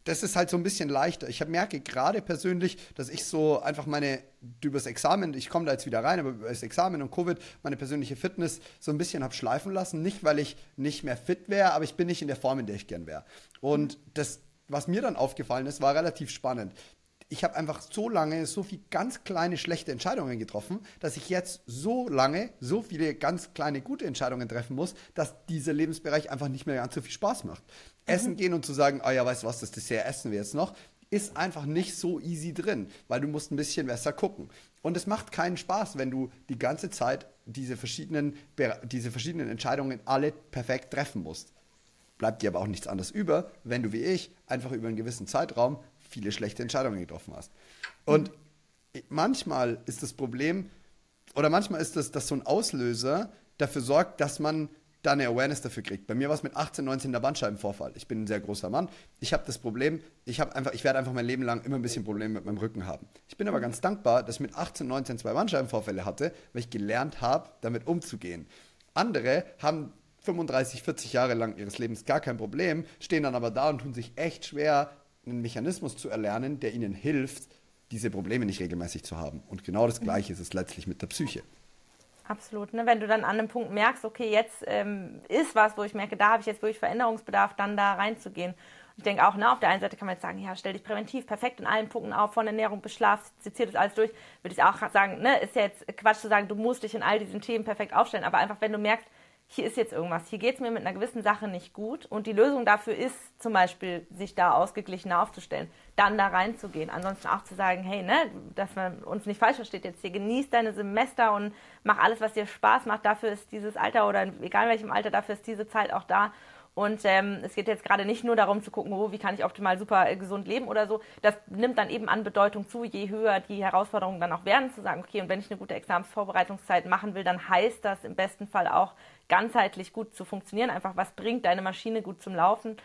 das ist halt so ein bisschen leichter. Ich merke gerade persönlich, dass ich so einfach meine, übers Examen, ich komme da jetzt wieder rein, aber über das Examen und Covid, meine persönliche Fitness so ein bisschen habe schleifen lassen. Nicht, weil ich nicht mehr fit wäre, aber ich bin nicht in der Form, in der ich gern wäre. Und das, was mir dann aufgefallen ist, war relativ spannend ich habe einfach so lange so viele ganz kleine schlechte Entscheidungen getroffen, dass ich jetzt so lange so viele ganz kleine gute Entscheidungen treffen muss, dass dieser Lebensbereich einfach nicht mehr ganz so viel Spaß macht. Mhm. Essen gehen und zu sagen, ah oh ja, weißt du was, das Dessert essen wir jetzt noch, ist einfach nicht so easy drin, weil du musst ein bisschen besser gucken. Und es macht keinen Spaß, wenn du die ganze Zeit diese verschiedenen, diese verschiedenen Entscheidungen alle perfekt treffen musst. Bleibt dir aber auch nichts anderes über, wenn du wie ich einfach über einen gewissen Zeitraum viele schlechte Entscheidungen getroffen hast. Und manchmal ist das Problem, oder manchmal ist das, dass so ein Auslöser dafür sorgt, dass man da eine Awareness dafür kriegt. Bei mir war es mit 18, 19 der Bandscheibenvorfall. Ich bin ein sehr großer Mann. Ich habe das Problem, ich habe einfach, ich werde einfach mein Leben lang immer ein bisschen Probleme mit meinem Rücken haben. Ich bin aber ganz dankbar, dass ich mit 18, 19 zwei Bandscheibenvorfälle hatte, weil ich gelernt habe, damit umzugehen. Andere haben 35, 40 Jahre lang ihres Lebens gar kein Problem, stehen dann aber da und tun sich echt schwer, einen Mechanismus zu erlernen, der ihnen hilft, diese Probleme nicht regelmäßig zu haben. Und genau das Gleiche ist es letztlich mit der Psyche. Absolut. Ne? Wenn du dann an einem Punkt merkst, okay, jetzt ähm, ist was, wo ich merke, da habe ich jetzt wirklich Veränderungsbedarf, dann da reinzugehen. Ich denke auch, ne, auf der einen Seite kann man jetzt sagen, ja, stell dich präventiv perfekt in allen Punkten auf, von Ernährung bis Schlaf, seziert das alles durch. Würde ich auch sagen, ne, ist ja jetzt Quatsch zu sagen, du musst dich in all diesen Themen perfekt aufstellen. Aber einfach, wenn du merkst, hier ist jetzt irgendwas, hier geht es mir mit einer gewissen Sache nicht gut und die Lösung dafür ist zum Beispiel, sich da ausgeglichener aufzustellen, dann da reinzugehen. Ansonsten auch zu sagen, hey, ne, dass man uns nicht falsch versteht jetzt hier, genieß deine Semester und mach alles, was dir Spaß macht. Dafür ist dieses Alter oder egal welchem Alter, dafür ist diese Zeit auch da. Und ähm, es geht jetzt gerade nicht nur darum zu gucken, oh, wie kann ich optimal super äh, gesund leben oder so. Das nimmt dann eben an Bedeutung zu, je höher die Herausforderungen dann auch werden, zu sagen, okay, und wenn ich eine gute Examensvorbereitungszeit machen will, dann heißt das im besten Fall auch, ganzheitlich gut zu funktionieren. Einfach, was bringt deine Maschine gut zum Laufen?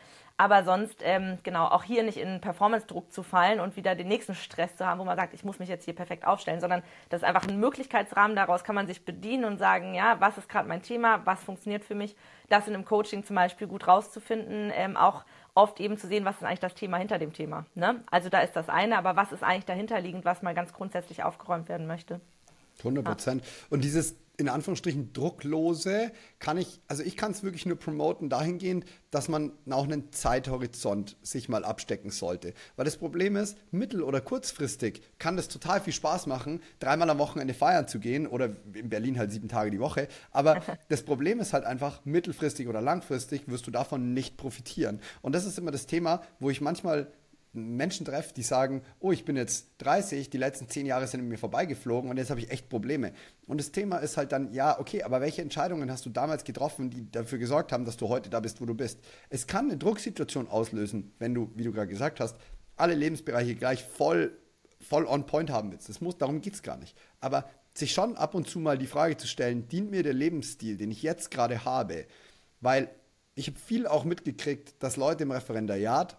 Aber sonst, ähm, genau, auch hier nicht in Performance-Druck zu fallen und wieder den nächsten Stress zu haben, wo man sagt, ich muss mich jetzt hier perfekt aufstellen, sondern das ist einfach ein Möglichkeitsrahmen. Daraus kann man sich bedienen und sagen, ja, was ist gerade mein Thema, was funktioniert für mich, das in einem Coaching zum Beispiel gut rauszufinden, ähm, auch oft eben zu sehen, was ist eigentlich das Thema hinter dem Thema. Ne? Also da ist das eine, aber was ist eigentlich dahinterliegend, was mal ganz grundsätzlich aufgeräumt werden möchte. 100 Prozent. Ja. Und dieses in Anführungsstrichen drucklose kann ich, also ich kann es wirklich nur promoten dahingehend, dass man auch einen Zeithorizont sich mal abstecken sollte. Weil das Problem ist, mittel- oder kurzfristig kann das total viel Spaß machen, dreimal am Wochenende feiern zu gehen oder in Berlin halt sieben Tage die Woche. Aber das Problem ist halt einfach, mittelfristig oder langfristig wirst du davon nicht profitieren. Und das ist immer das Thema, wo ich manchmal Menschen treffe, die sagen, oh, ich bin jetzt 30, die letzten zehn Jahre sind mir vorbeigeflogen und jetzt habe ich echt Probleme. Und das Thema ist halt dann, ja, okay, aber welche Entscheidungen hast du damals getroffen, die dafür gesorgt haben, dass du heute da bist, wo du bist? Es kann eine Drucksituation auslösen, wenn du, wie du gerade gesagt hast, alle Lebensbereiche gleich voll, voll on point haben willst. Das muss, darum geht es gar nicht. Aber sich schon ab und zu mal die Frage zu stellen, dient mir der Lebensstil, den ich jetzt gerade habe? Weil ich habe viel auch mitgekriegt, dass Leute im Referendariat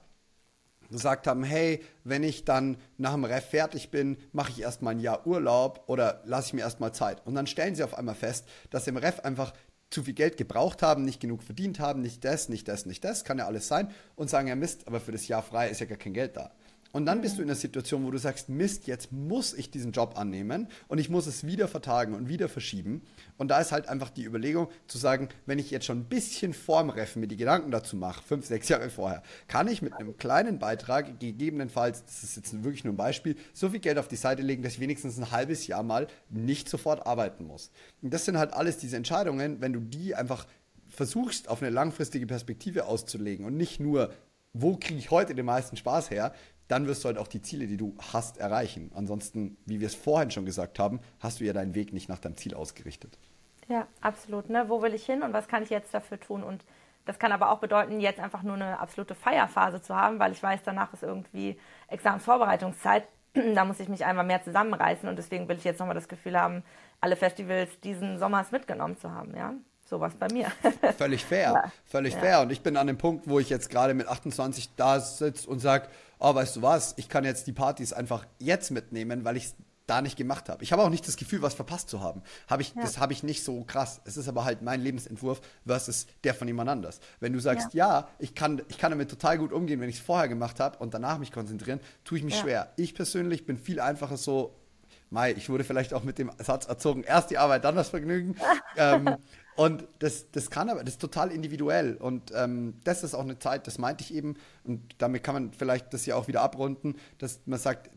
gesagt haben, hey, wenn ich dann nach dem Ref fertig bin, mache ich erstmal ein Jahr Urlaub oder lasse ich mir erstmal Zeit. Und dann stellen sie auf einmal fest, dass im Ref einfach zu viel Geld gebraucht haben, nicht genug verdient haben, nicht das, nicht das, nicht das, kann ja alles sein und sagen, ja Mist, aber für das Jahr frei ist ja gar kein Geld da. Und dann bist du in der Situation, wo du sagst, Mist, jetzt muss ich diesen Job annehmen und ich muss es wieder vertagen und wieder verschieben. Und da ist halt einfach die Überlegung zu sagen, wenn ich jetzt schon ein bisschen vorm Reffen mir die Gedanken dazu mache, fünf, sechs Jahre vorher, kann ich mit einem kleinen Beitrag gegebenenfalls, das ist jetzt wirklich nur ein Beispiel, so viel Geld auf die Seite legen, dass ich wenigstens ein halbes Jahr mal nicht sofort arbeiten muss. Und das sind halt alles diese Entscheidungen, wenn du die einfach versuchst, auf eine langfristige Perspektive auszulegen und nicht nur, wo kriege ich heute den meisten Spaß her, dann wirst du halt auch die Ziele, die du hast, erreichen. Ansonsten, wie wir es vorhin schon gesagt haben, hast du ja deinen Weg nicht nach deinem Ziel ausgerichtet. Ja, absolut. Ne? Wo will ich hin und was kann ich jetzt dafür tun? Und das kann aber auch bedeuten, jetzt einfach nur eine absolute Feierphase zu haben, weil ich weiß, danach ist irgendwie Examensvorbereitungszeit. da muss ich mich einmal mehr zusammenreißen und deswegen will ich jetzt nochmal das Gefühl haben, alle Festivals diesen Sommers mitgenommen zu haben, ja. Sowas bei mir. Völlig fair, ja. völlig ja. fair. Und ich bin an dem Punkt, wo ich jetzt gerade mit 28 da sitze und sage, oh, weißt du was, ich kann jetzt die Partys einfach jetzt mitnehmen, weil ich es da nicht gemacht habe. Ich habe auch nicht das Gefühl, was verpasst zu haben. Hab ich, ja. Das habe ich nicht so krass. Es ist aber halt mein Lebensentwurf versus der von jemand anders. Wenn du sagst, ja, ja ich, kann, ich kann damit total gut umgehen, wenn ich es vorher gemacht habe und danach mich konzentrieren, tue ich mich ja. schwer. Ich persönlich bin viel einfacher so, Mai, ich wurde vielleicht auch mit dem Satz erzogen, erst die Arbeit, dann das Vergnügen. ähm, und das, das kann aber, das ist total individuell. Und ähm, das ist auch eine Zeit, das meinte ich eben, und damit kann man vielleicht das ja auch wieder abrunden, dass man sagt,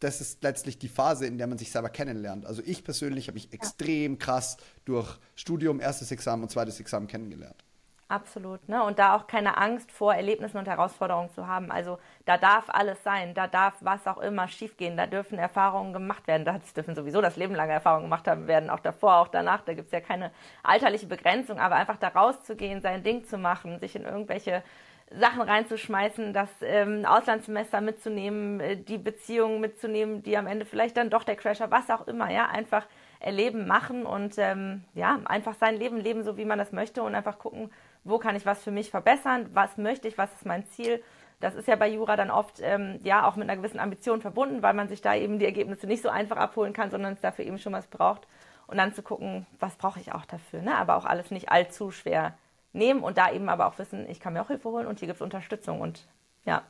das ist letztlich die Phase, in der man sich selber kennenlernt. Also ich persönlich habe mich extrem krass durch Studium, erstes Examen und zweites Examen kennengelernt. Absolut. Ne? Und da auch keine Angst vor Erlebnissen und Herausforderungen zu haben. Also da darf alles sein, da darf was auch immer schiefgehen, da dürfen Erfahrungen gemacht werden. Da dürfen sowieso das Leben lang Erfahrungen gemacht haben werden, auch davor, auch danach. Da gibt es ja keine alterliche Begrenzung, aber einfach da rauszugehen, sein Ding zu machen, sich in irgendwelche Sachen reinzuschmeißen, das ähm, Auslandssemester mitzunehmen, äh, die Beziehungen mitzunehmen, die am Ende vielleicht dann doch der Crasher, was auch immer, ja, einfach erleben, machen und ähm, ja, einfach sein Leben leben, so wie man das möchte und einfach gucken, wo kann ich was für mich verbessern, was möchte ich, was ist mein Ziel. Das ist ja bei Jura dann oft ähm, ja auch mit einer gewissen Ambition verbunden, weil man sich da eben die Ergebnisse nicht so einfach abholen kann, sondern es dafür eben schon was braucht. Und dann zu gucken, was brauche ich auch dafür. Ne? Aber auch alles nicht allzu schwer nehmen und da eben aber auch wissen, ich kann mir auch Hilfe holen und hier gibt es Unterstützung. Und ja,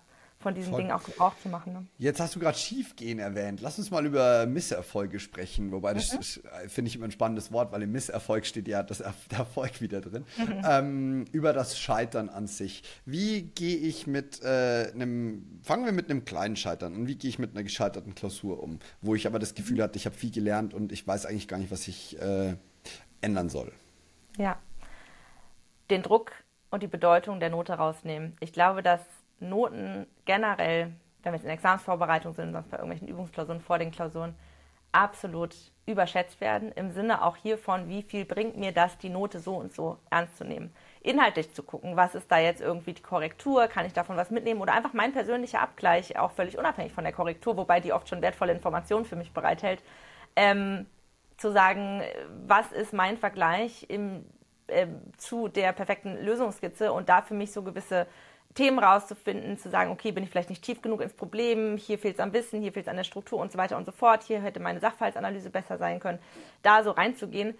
von diesen Voll. Dingen auch Gebrauch zu machen. Ne? Jetzt hast du gerade Schiefgehen erwähnt. Lass uns mal über Misserfolge sprechen. Wobei, das mhm. Äh, finde ich immer ein spannendes Wort, weil im Misserfolg steht ja das, der Erfolg wieder drin. Mhm. Ähm, über das Scheitern an sich. Wie gehe ich mit äh, einem, fangen wir mit einem kleinen Scheitern und wie gehe ich mit einer gescheiterten Klausur um? Wo ich aber das Gefühl hatte, ich habe viel gelernt und ich weiß eigentlich gar nicht, was ich äh, ändern soll. Ja. Den Druck und die Bedeutung der Note rausnehmen. Ich glaube, dass Noten generell, wenn wir jetzt in Examensvorbereitung sind, sonst bei irgendwelchen Übungsklausuren, vor den Klausuren, absolut überschätzt werden, im Sinne auch hiervon, wie viel bringt mir das, die Note so und so ernst zu nehmen. Inhaltlich zu gucken, was ist da jetzt irgendwie die Korrektur, kann ich davon was mitnehmen oder einfach mein persönlicher Abgleich, auch völlig unabhängig von der Korrektur, wobei die oft schon wertvolle Informationen für mich bereithält, ähm, zu sagen, was ist mein Vergleich im, äh, zu der perfekten Lösungsskizze und da für mich so gewisse Themen rauszufinden, zu sagen, okay, bin ich vielleicht nicht tief genug ins Problem, hier fehlt es am Wissen, hier fehlt es an der Struktur und so weiter und so fort, hier hätte meine Sachverhaltsanalyse besser sein können, da so reinzugehen.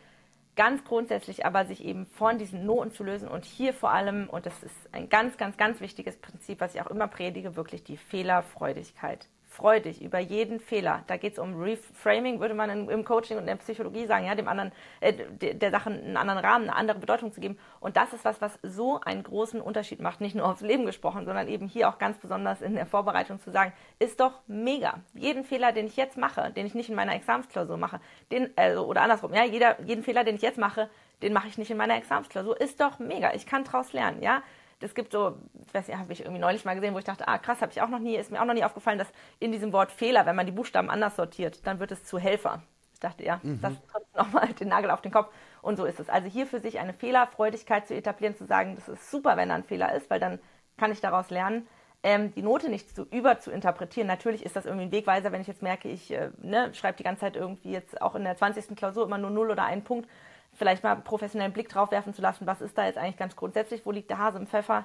Ganz grundsätzlich aber sich eben von diesen Noten zu lösen und hier vor allem, und das ist ein ganz, ganz, ganz wichtiges Prinzip, was ich auch immer predige, wirklich die Fehlerfreudigkeit freu dich über jeden Fehler. Da geht es um Reframing, würde man im Coaching und in der Psychologie sagen, ja, dem anderen, äh, der, Sache einen anderen Rahmen, eine andere Bedeutung zu geben. Und das ist was, was so einen großen Unterschied macht, nicht nur aufs Leben gesprochen, sondern eben hier auch ganz besonders in der Vorbereitung zu sagen, ist doch mega. Jeden Fehler, den ich jetzt mache, den ich nicht in meiner Examensklausur mache, den, äh, oder andersrum, ja, jeder, jeden Fehler, den ich jetzt mache, den mache ich nicht in meiner Examensklausur, ist doch mega. Ich kann daraus lernen, ja es gibt so, ich weiß nicht, habe ich irgendwie neulich mal gesehen, wo ich dachte, ah krass, habe ich auch noch nie, ist mir auch noch nie aufgefallen, dass in diesem Wort Fehler, wenn man die Buchstaben anders sortiert, dann wird es zu Helfer. Ich dachte, ja, mhm. das trotzdem nochmal den Nagel auf den Kopf. Und so ist es. Also hier für sich eine Fehlerfreudigkeit zu etablieren, zu sagen, das ist super, wenn da ein Fehler ist, weil dann kann ich daraus lernen. ähm, die Note nicht zu über zu interpretieren. Natürlich ist das irgendwie ein Wegweiser, wenn ich jetzt merke, ich äh, ne, schreibe die ganze Zeit irgendwie jetzt auch in der 20. Klausur immer nur 0 oder einen Punkt, vielleicht mal professionellen Blick drauf werfen zu lassen, was ist da jetzt eigentlich ganz grundsätzlich, wo liegt der Hase im Pfeffer.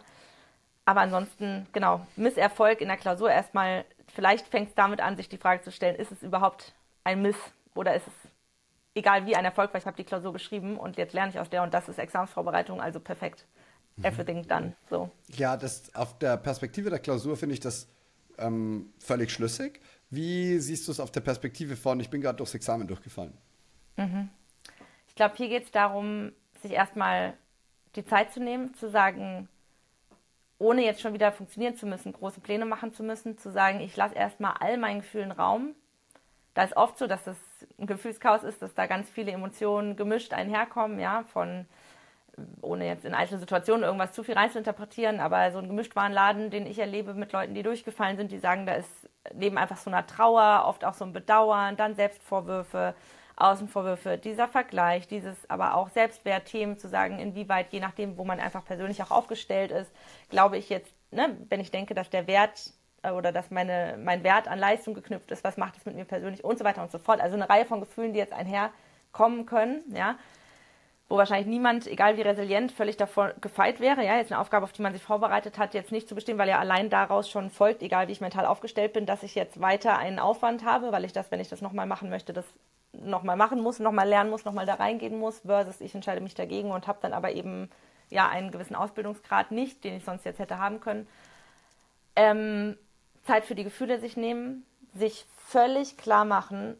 Aber ansonsten, genau, Misserfolg in der Klausur erstmal, vielleicht fängt es damit an, sich die Frage zu stellen, ist es überhaupt ein Miss oder ist es egal wie ein Erfolg, weil ich habe die Klausur geschrieben und jetzt lerne ich aus der und das ist Examensvorbereitung, also perfekt. Mhm. Everything done. So. Ja, das auf der Perspektive der Klausur finde ich das ähm, völlig schlüssig. Wie siehst du es auf der Perspektive von, ich bin gerade durchs Examen durchgefallen? Mhm. Ich glaube, hier geht es darum, sich erstmal die Zeit zu nehmen, zu sagen, ohne jetzt schon wieder funktionieren zu müssen, große Pläne machen zu müssen, zu sagen, ich lasse erstmal all meinen Gefühlen Raum. Da ist oft so, dass das ein Gefühlschaos ist, dass da ganz viele Emotionen gemischt einherkommen, ja, von ohne jetzt in einzelne Situationen irgendwas zu viel reinzuinterpretieren, aber so ein Gemischtwarenladen, den ich erlebe mit Leuten, die durchgefallen sind, die sagen, da ist neben einfach so einer Trauer, oft auch so ein Bedauern, dann Selbstvorwürfe, Außenvorwürfe, dieser Vergleich, dieses aber auch Selbstwertthemen zu sagen, inwieweit, je nachdem, wo man einfach persönlich auch aufgestellt ist, glaube ich jetzt, ne, wenn ich denke, dass der Wert äh, oder dass meine, mein Wert an Leistung geknüpft ist, was macht es mit mir persönlich und so weiter und so fort. Also eine Reihe von Gefühlen, die jetzt einherkommen können, ja wo wahrscheinlich niemand, egal wie resilient, völlig davor gefeit wäre. Ja, jetzt eine Aufgabe, auf die man sich vorbereitet hat, jetzt nicht zu bestehen, weil ja allein daraus schon folgt, egal wie ich mental aufgestellt bin, dass ich jetzt weiter einen Aufwand habe, weil ich das, wenn ich das nochmal machen möchte, das nochmal machen muss, nochmal lernen muss, nochmal da reingehen muss, versus ich entscheide mich dagegen und habe dann aber eben ja einen gewissen Ausbildungsgrad nicht, den ich sonst jetzt hätte haben können. Ähm, Zeit für die Gefühle sich nehmen, sich völlig klar machen,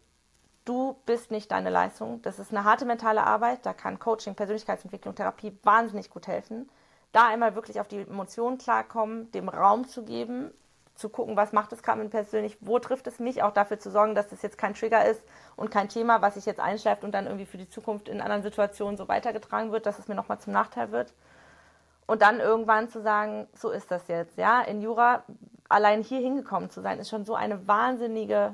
du bist nicht deine Leistung. Das ist eine harte mentale Arbeit. Da kann Coaching, Persönlichkeitsentwicklung, Therapie wahnsinnig gut helfen. Da einmal wirklich auf die Emotionen klarkommen, dem Raum zu geben, zu gucken, was macht es gerade persönlich, wo trifft es mich, auch dafür zu sorgen, dass das jetzt kein Trigger ist und kein Thema, was sich jetzt einschleift und dann irgendwie für die Zukunft in anderen Situationen so weitergetragen wird, dass es mir nochmal zum Nachteil wird. Und dann irgendwann zu sagen, so ist das jetzt, ja. In Jura allein hier hingekommen zu sein, ist schon so eine wahnsinnige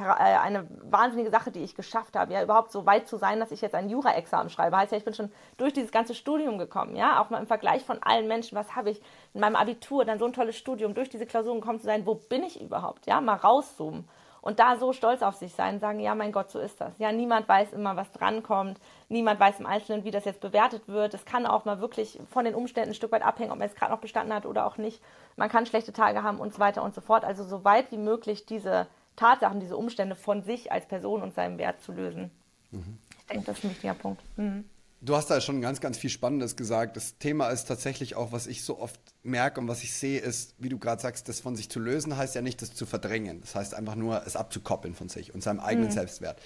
eine wahnsinnige Sache, die ich geschafft habe, ja, überhaupt so weit zu sein, dass ich jetzt ein Jura-Examen schreibe. Heißt ja, ich bin schon durch dieses ganze Studium gekommen, ja, auch mal im Vergleich von allen Menschen, was habe ich in meinem Abitur, dann so ein tolles Studium, durch diese Klausuren gekommen zu sein, wo bin ich überhaupt, ja, mal rauszoomen und da so stolz auf sich sein, sagen, ja, mein Gott, so ist das. Ja, niemand weiß immer, was drankommt, niemand weiß im Einzelnen, wie das jetzt bewertet wird. Es kann auch mal wirklich von den Umständen ein Stück weit abhängen, ob man es gerade noch bestanden hat oder auch nicht. Man kann schlechte Tage haben und so weiter und so fort. Also so weit wie möglich diese Tatsachen, diese Umstände von sich als Person und seinem Wert zu lösen. Mhm. Ich denke, das ist ein wichtiger Punkt. Mhm. Du hast da schon ganz, ganz viel Spannendes gesagt. Das Thema ist tatsächlich auch, was ich so oft merke und was ich sehe, ist, wie du gerade sagst, das von sich zu lösen heißt ja nicht, das zu verdrängen. Das heißt einfach nur, es abzukoppeln von sich und seinem eigenen mhm. Selbstwert.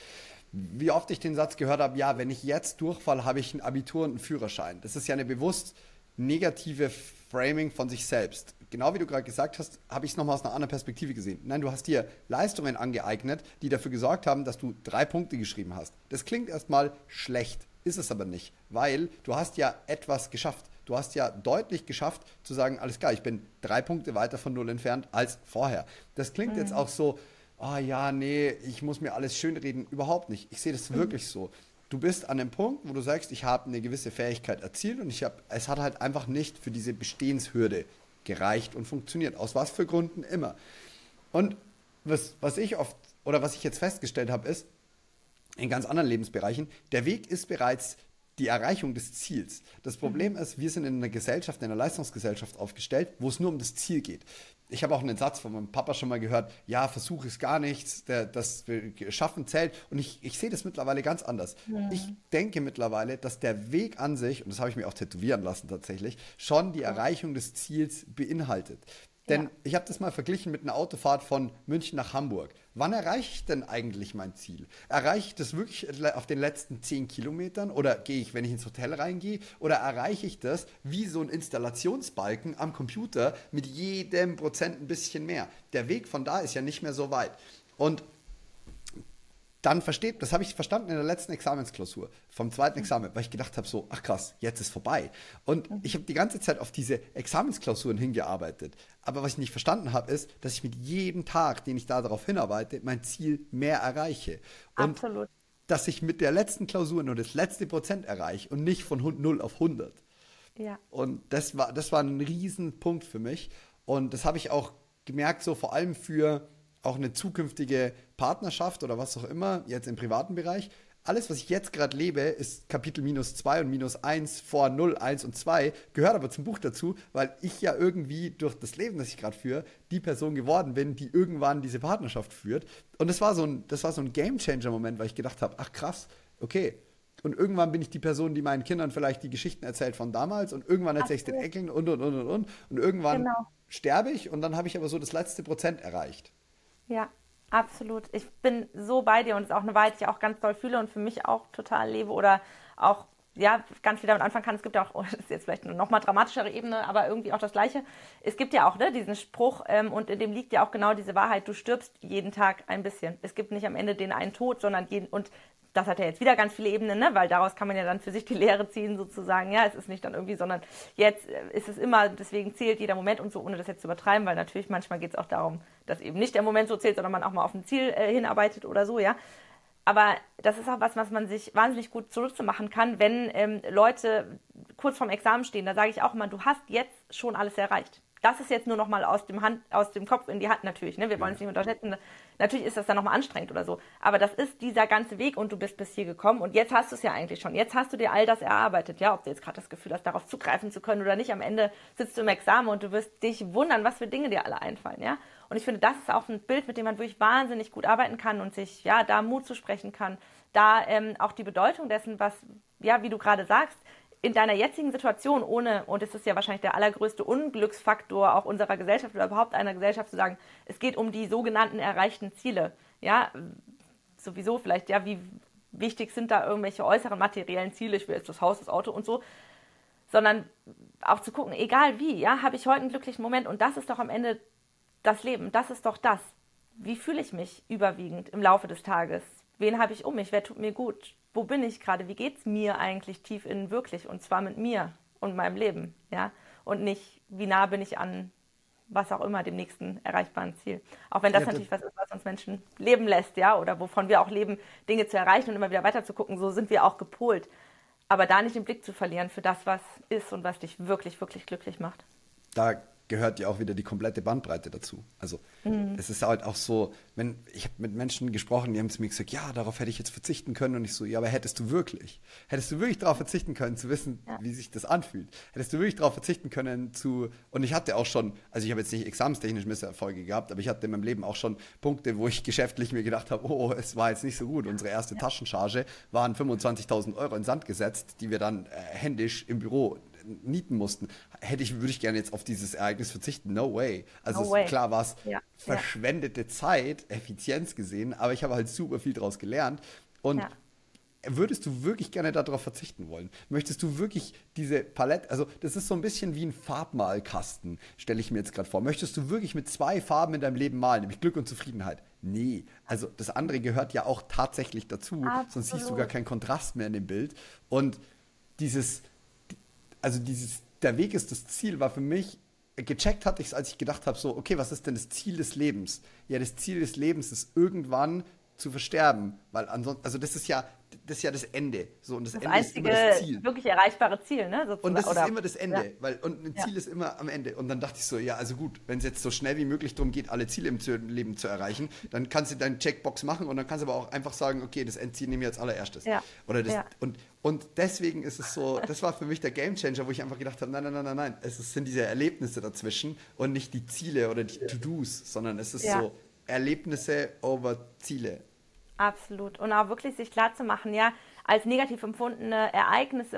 Wie oft ich den Satz gehört habe, ja, wenn ich jetzt durchfall, habe ich ein Abitur und einen Führerschein. Das ist ja eine bewusst negative Framing von sich selbst genau wie du gerade gesagt hast, habe ich es nochmal aus einer anderen Perspektive gesehen. Nein, du hast dir Leistungen angeeignet, die dafür gesorgt haben, dass du drei Punkte geschrieben hast. Das klingt erstmal schlecht, ist es aber nicht, weil du hast ja etwas geschafft. Du hast ja deutlich geschafft zu sagen, alles klar, ich bin drei Punkte weiter von null entfernt als vorher. Das klingt mhm. jetzt auch so, oh ja, nee, ich muss mir alles schönreden. Überhaupt nicht. Ich sehe das mhm. wirklich so. Du bist an dem Punkt, wo du sagst, ich habe eine gewisse Fähigkeit erzielt und ich habe, es hat halt einfach nicht für diese Bestehenshürde gereicht und funktioniert. Aus was für Gründen immer. Und was, was ich oft oder was ich jetzt festgestellt habe, ist, in ganz anderen Lebensbereichen, der Weg ist bereits die Erreichung des Ziels. Das Problem mhm. ist, wir sind in einer Gesellschaft, in einer Leistungsgesellschaft aufgestellt, wo es nur um das Ziel geht. Ich habe auch einen Satz von meinem Papa schon mal gehört, ja, Versuch ist gar nichts, der, das Schaffen zählt. Und ich, ich sehe das mittlerweile ganz anders. Mhm. Ich denke mittlerweile, dass der Weg an sich, und das habe ich mir auch tätowieren lassen tatsächlich, schon die Erreichung des Ziels beinhaltet. Denn ja. ich habe das mal verglichen mit einer Autofahrt von München nach Hamburg. Wann erreiche ich denn eigentlich mein Ziel? Erreiche ich das wirklich auf den letzten zehn Kilometern oder gehe ich, wenn ich ins Hotel reingehe, oder erreiche ich das wie so ein Installationsbalken am Computer mit jedem Prozent ein bisschen mehr? Der Weg von da ist ja nicht mehr so weit. Und dann versteht, das habe ich verstanden in der letzten Examensklausur vom zweiten Examen, weil ich gedacht habe, so, ach krass, jetzt ist vorbei. Und ich habe die ganze Zeit auf diese Examensklausuren hingearbeitet. Aber was ich nicht verstanden habe, ist, dass ich mit jedem Tag, den ich da darauf hinarbeite, mein Ziel mehr erreiche. Und Absolut. dass ich mit der letzten Klausur nur das letzte Prozent erreiche und nicht von 0 auf 100. Ja. Und das war, das war ein Riesenpunkt für mich. Und das habe ich auch gemerkt, so vor allem für auch eine zukünftige Partnerschaft oder was auch immer, jetzt im privaten Bereich. Alles, was ich jetzt gerade lebe, ist Kapitel minus 2 und minus 1 vor 0, 1 und 2, gehört aber zum Buch dazu, weil ich ja irgendwie durch das Leben, das ich gerade führe, die Person geworden bin, die irgendwann diese Partnerschaft führt. Und das war so ein, das war so ein Game-Changer-Moment, weil ich gedacht habe, ach krass, okay, und irgendwann bin ich die Person, die meinen Kindern vielleicht die Geschichten erzählt von damals und irgendwann erzähle ich es den Enkeln und und und und und. Und irgendwann genau. sterbe ich und dann habe ich aber so das letzte Prozent erreicht. Ja, absolut. Ich bin so bei dir und es ist auch eine Wahrheit, die ich auch ganz doll fühle und für mich auch total lebe oder auch ja, ganz viel damit anfangen kann. Es gibt ja auch, das ist jetzt vielleicht eine nochmal dramatischere Ebene, aber irgendwie auch das Gleiche. Es gibt ja auch ne, diesen Spruch ähm, und in dem liegt ja auch genau diese Wahrheit, du stirbst jeden Tag ein bisschen. Es gibt nicht am Ende den einen Tod, sondern jeden, und das hat ja jetzt wieder ganz viele Ebenen, ne? weil daraus kann man ja dann für sich die Lehre ziehen, sozusagen. Ja, es ist nicht dann irgendwie, sondern jetzt äh, ist es immer, deswegen zählt jeder Moment und so, ohne das jetzt zu übertreiben, weil natürlich manchmal geht es auch darum, dass eben nicht der Moment so zählt, sondern man auch mal auf ein Ziel äh, hinarbeitet oder so, ja. Aber das ist auch was, was man sich wahnsinnig gut zurückzumachen kann, wenn ähm, Leute kurz vorm Examen stehen. Da sage ich auch immer, du hast jetzt schon alles erreicht. Das ist jetzt nur noch mal aus dem, Hand, aus dem Kopf in die Hand natürlich. Ne? Wir wollen es nicht unterschätzen. Natürlich ist das dann nochmal anstrengend oder so. Aber das ist dieser ganze Weg und du bist bis hier gekommen und jetzt hast du es ja eigentlich schon. Jetzt hast du dir all das erarbeitet. Ja, ob du jetzt gerade das Gefühl hast, darauf zugreifen zu können oder nicht. Am Ende sitzt du im Examen und du wirst dich wundern, was für Dinge dir alle einfallen. Ja, und ich finde, das ist auch ein Bild, mit dem man wirklich wahnsinnig gut arbeiten kann und sich ja da Mut zu sprechen kann. Da ähm, auch die Bedeutung dessen, was ja, wie du gerade sagst, in deiner jetzigen Situation ohne, und es ist ja wahrscheinlich der allergrößte Unglücksfaktor auch unserer Gesellschaft oder überhaupt einer Gesellschaft zu sagen, es geht um die sogenannten erreichten Ziele. Ja, sowieso vielleicht, ja, wie wichtig sind da irgendwelche äußeren materiellen Ziele, ich will jetzt das Haus, das Auto und so, sondern auch zu gucken, egal wie, ja, habe ich heute einen glücklichen Moment und das ist doch am Ende das Leben, das ist doch das. Wie fühle ich mich überwiegend im Laufe des Tages? Wen habe ich um mich? Wer tut mir gut? wo bin ich gerade, wie geht es mir eigentlich tief innen wirklich und zwar mit mir und meinem Leben, ja, und nicht, wie nah bin ich an was auch immer, dem nächsten erreichbaren Ziel. Auch wenn das ja, natürlich was ist, was uns Menschen leben lässt, ja, oder wovon wir auch leben, Dinge zu erreichen und immer wieder weiter zu gucken, so sind wir auch gepolt. Aber da nicht den Blick zu verlieren für das, was ist und was dich wirklich, wirklich glücklich macht. Da gehört ja auch wieder die komplette Bandbreite dazu. Also mhm. es ist halt auch so, wenn ich habe mit Menschen gesprochen, die haben zu mir gesagt, ja, darauf hätte ich jetzt verzichten können und ich so, ja, aber hättest du wirklich? Hättest du wirklich darauf verzichten können, zu wissen, ja. wie sich das anfühlt? Hättest du wirklich darauf verzichten können zu und ich hatte auch schon, also ich habe jetzt nicht examenstechnisch Misserfolge gehabt, aber ich hatte in meinem Leben auch schon Punkte, wo ich geschäftlich mir gedacht habe, oh, es war jetzt nicht so gut. Unsere erste ja. Taschencharge waren 25.000 Euro in Sand gesetzt, die wir dann äh, händisch im Büro nieten mussten, hätte ich, würde ich gerne jetzt auf dieses Ereignis verzichten. No way. Also no way. klar war es ja. verschwendete ja. Zeit, Effizienz gesehen, aber ich habe halt super viel daraus gelernt. Und ja. Würdest du wirklich gerne darauf verzichten wollen? Möchtest du wirklich diese Palette, also das ist so ein bisschen wie ein Farbmalkasten, stelle ich mir jetzt gerade vor. Möchtest du wirklich mit zwei Farben in deinem Leben malen, nämlich Glück und Zufriedenheit? Nee, also das andere gehört ja auch tatsächlich dazu, Absolut. sonst siehst du gar keinen Kontrast mehr in dem Bild. Und dieses, also dieses, der Weg ist das Ziel, war für mich, gecheckt hatte ich es, als ich gedacht habe, so, okay, was ist denn das Ziel des Lebens? Ja, das Ziel des Lebens ist irgendwann zu versterben, weil ansonsten, also das ist ja, das ist ja das Ende. So, und das, das Ende einzige, ist immer das Ziel. wirklich erreichbare Ziel, ne? Sozusagen. Und das Oder, ist immer das Ende, ja. weil und ein Ziel ja. ist immer am Ende. Und dann dachte ich so, ja, also gut, wenn es jetzt so schnell wie möglich darum geht, alle Ziele im Leben zu erreichen, dann kannst du deine Checkbox machen und dann kannst du aber auch einfach sagen, okay, das Endziel nehme ich als allererstes. Ja. Oder das, und, und deswegen ist es so, das war für mich der Gamechanger, wo ich einfach gedacht habe, nein, nein, nein, nein, nein, es sind diese Erlebnisse dazwischen und nicht die Ziele oder die To-Dos, sondern es ist so Erlebnisse over Ziele. Absolut. Und auch wirklich sich klar zu machen, ja, als negativ empfundene Ereignisse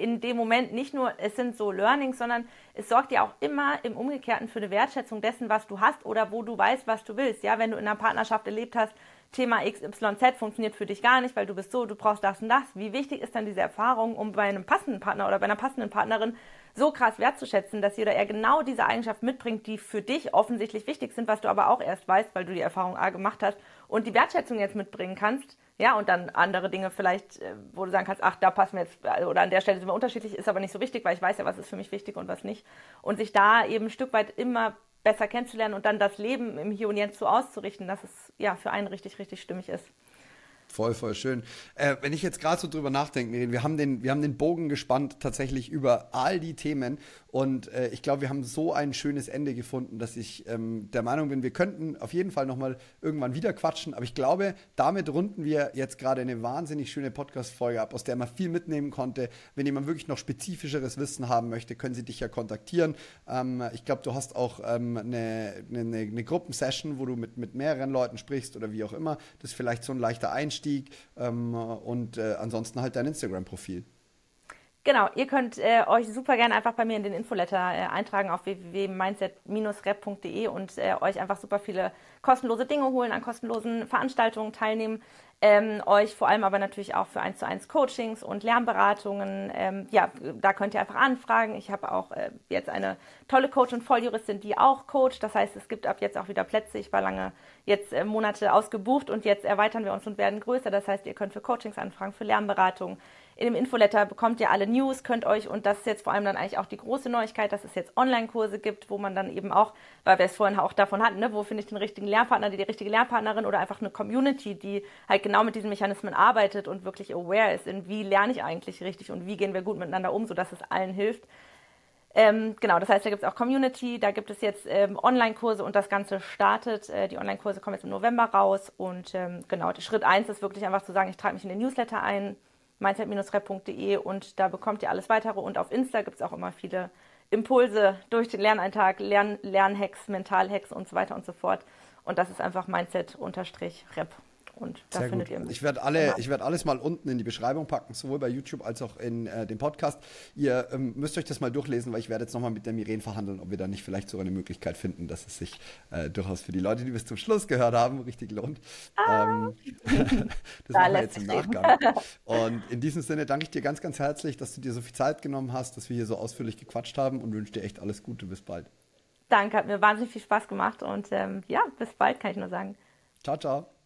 in dem Moment nicht nur, es sind so Learnings, sondern es sorgt ja auch immer im Umgekehrten für eine Wertschätzung dessen, was du hast oder wo du weißt, was du willst. Ja, wenn du in einer Partnerschaft erlebt hast, Thema XYZ funktioniert für dich gar nicht, weil du bist so, du brauchst das und das. Wie wichtig ist dann diese Erfahrung, um bei einem passenden Partner oder bei einer passenden Partnerin so krass wertzuschätzen, dass jeder er genau diese Eigenschaften mitbringt, die für dich offensichtlich wichtig sind, was du aber auch erst weißt, weil du die Erfahrung A gemacht hast und die Wertschätzung jetzt mitbringen kannst, ja, und dann andere Dinge vielleicht, äh, wo du sagen kannst, ach, da passen wir jetzt, äh, oder an der Stelle sind wir unterschiedlich, ist aber nicht so wichtig, weil ich weiß ja, was ist für mich wichtig und was nicht. Und sich da eben ein Stück weit immer besser kennenzulernen und dann das Leben im Hier und Jetzt so auszurichten, dass es ja für einen richtig, richtig stimmig ist. Voll, voll schön. Äh, wenn ich jetzt gerade so drüber nachdenke, wir haben, den, wir haben den Bogen gespannt tatsächlich über all die Themen und äh, ich glaube, wir haben so ein schönes Ende gefunden, dass ich ähm, der Meinung bin, wir könnten auf jeden Fall nochmal irgendwann wieder quatschen, aber ich glaube, damit runden wir jetzt gerade eine wahnsinnig schöne Podcast-Folge ab, aus der man viel mitnehmen konnte. Wenn jemand wirklich noch spezifischeres Wissen haben möchte, können Sie dich ja kontaktieren. Ähm, ich glaube, du hast auch ähm, eine, eine, eine Gruppensession, wo du mit, mit mehreren Leuten sprichst oder wie auch immer. Das ist vielleicht so ein leichter Einstieg Einstieg ähm, und äh, ansonsten halt dein Instagram-Profil. Genau, ihr könnt äh, euch super gerne einfach bei mir in den Infoletter äh, eintragen auf www.mindset-rap.de und äh, euch einfach super viele kostenlose Dinge holen, an kostenlosen Veranstaltungen teilnehmen, ähm, euch vor allem aber natürlich auch für 1 zu 1 Coachings und Lernberatungen, ähm, ja, da könnt ihr einfach anfragen. Ich habe auch äh, jetzt eine tolle Coach und Volljuristin, die auch coacht. Das heißt, es gibt ab jetzt auch wieder Plätze. Ich war lange jetzt äh, Monate ausgebucht und jetzt erweitern wir uns und werden größer. Das heißt, ihr könnt für Coachings anfragen, für Lernberatungen, in dem Infoletter bekommt ihr alle News, könnt euch, und das ist jetzt vor allem dann eigentlich auch die große Neuigkeit, dass es jetzt Online-Kurse gibt, wo man dann eben auch, weil wir es vorhin auch davon hatten, ne, wo finde ich den richtigen Lernpartner, die, die richtige Lernpartnerin oder einfach eine Community, die halt genau mit diesen Mechanismen arbeitet und wirklich aware ist, in wie lerne ich eigentlich richtig und wie gehen wir gut miteinander um, sodass es allen hilft. Ähm, genau, das heißt, da gibt es auch Community, da gibt es jetzt ähm, Online-Kurse und das Ganze startet. Äh, die Online-Kurse kommen jetzt im November raus und ähm, genau, Schritt 1 ist wirklich einfach zu sagen, ich trage mich in den Newsletter ein, mindset-rap.de und da bekommt ihr alles weitere. Und auf Insta gibt es auch immer viele Impulse durch den Lerneintrag, Lern Lernhacks, Mentalhacks und so weiter und so fort. Und das ist einfach Mindset-Rap. Und da Sehr findet gut. ihr mich. Ich werde alle, genau. ich alles mal unten in die Beschreibung packen, sowohl bei YouTube als auch in äh, dem Podcast. Ihr ähm, müsst euch das mal durchlesen, weil ich werde jetzt nochmal mit der Miren verhandeln, ob wir da nicht vielleicht so eine Möglichkeit finden, dass es sich äh, durchaus für die Leute, die bis zum Schluss gehört haben, richtig lohnt. Ah. Ähm, das machen wir jetzt im Nachgang. Und in diesem Sinne danke ich dir ganz, ganz herzlich, dass du dir so viel Zeit genommen hast, dass wir hier so ausführlich gequatscht haben und wünsche dir echt alles Gute. Bis bald. Danke, hat mir wahnsinnig viel Spaß gemacht und ähm, ja, bis bald, kann ich nur sagen. Ciao. Ciao.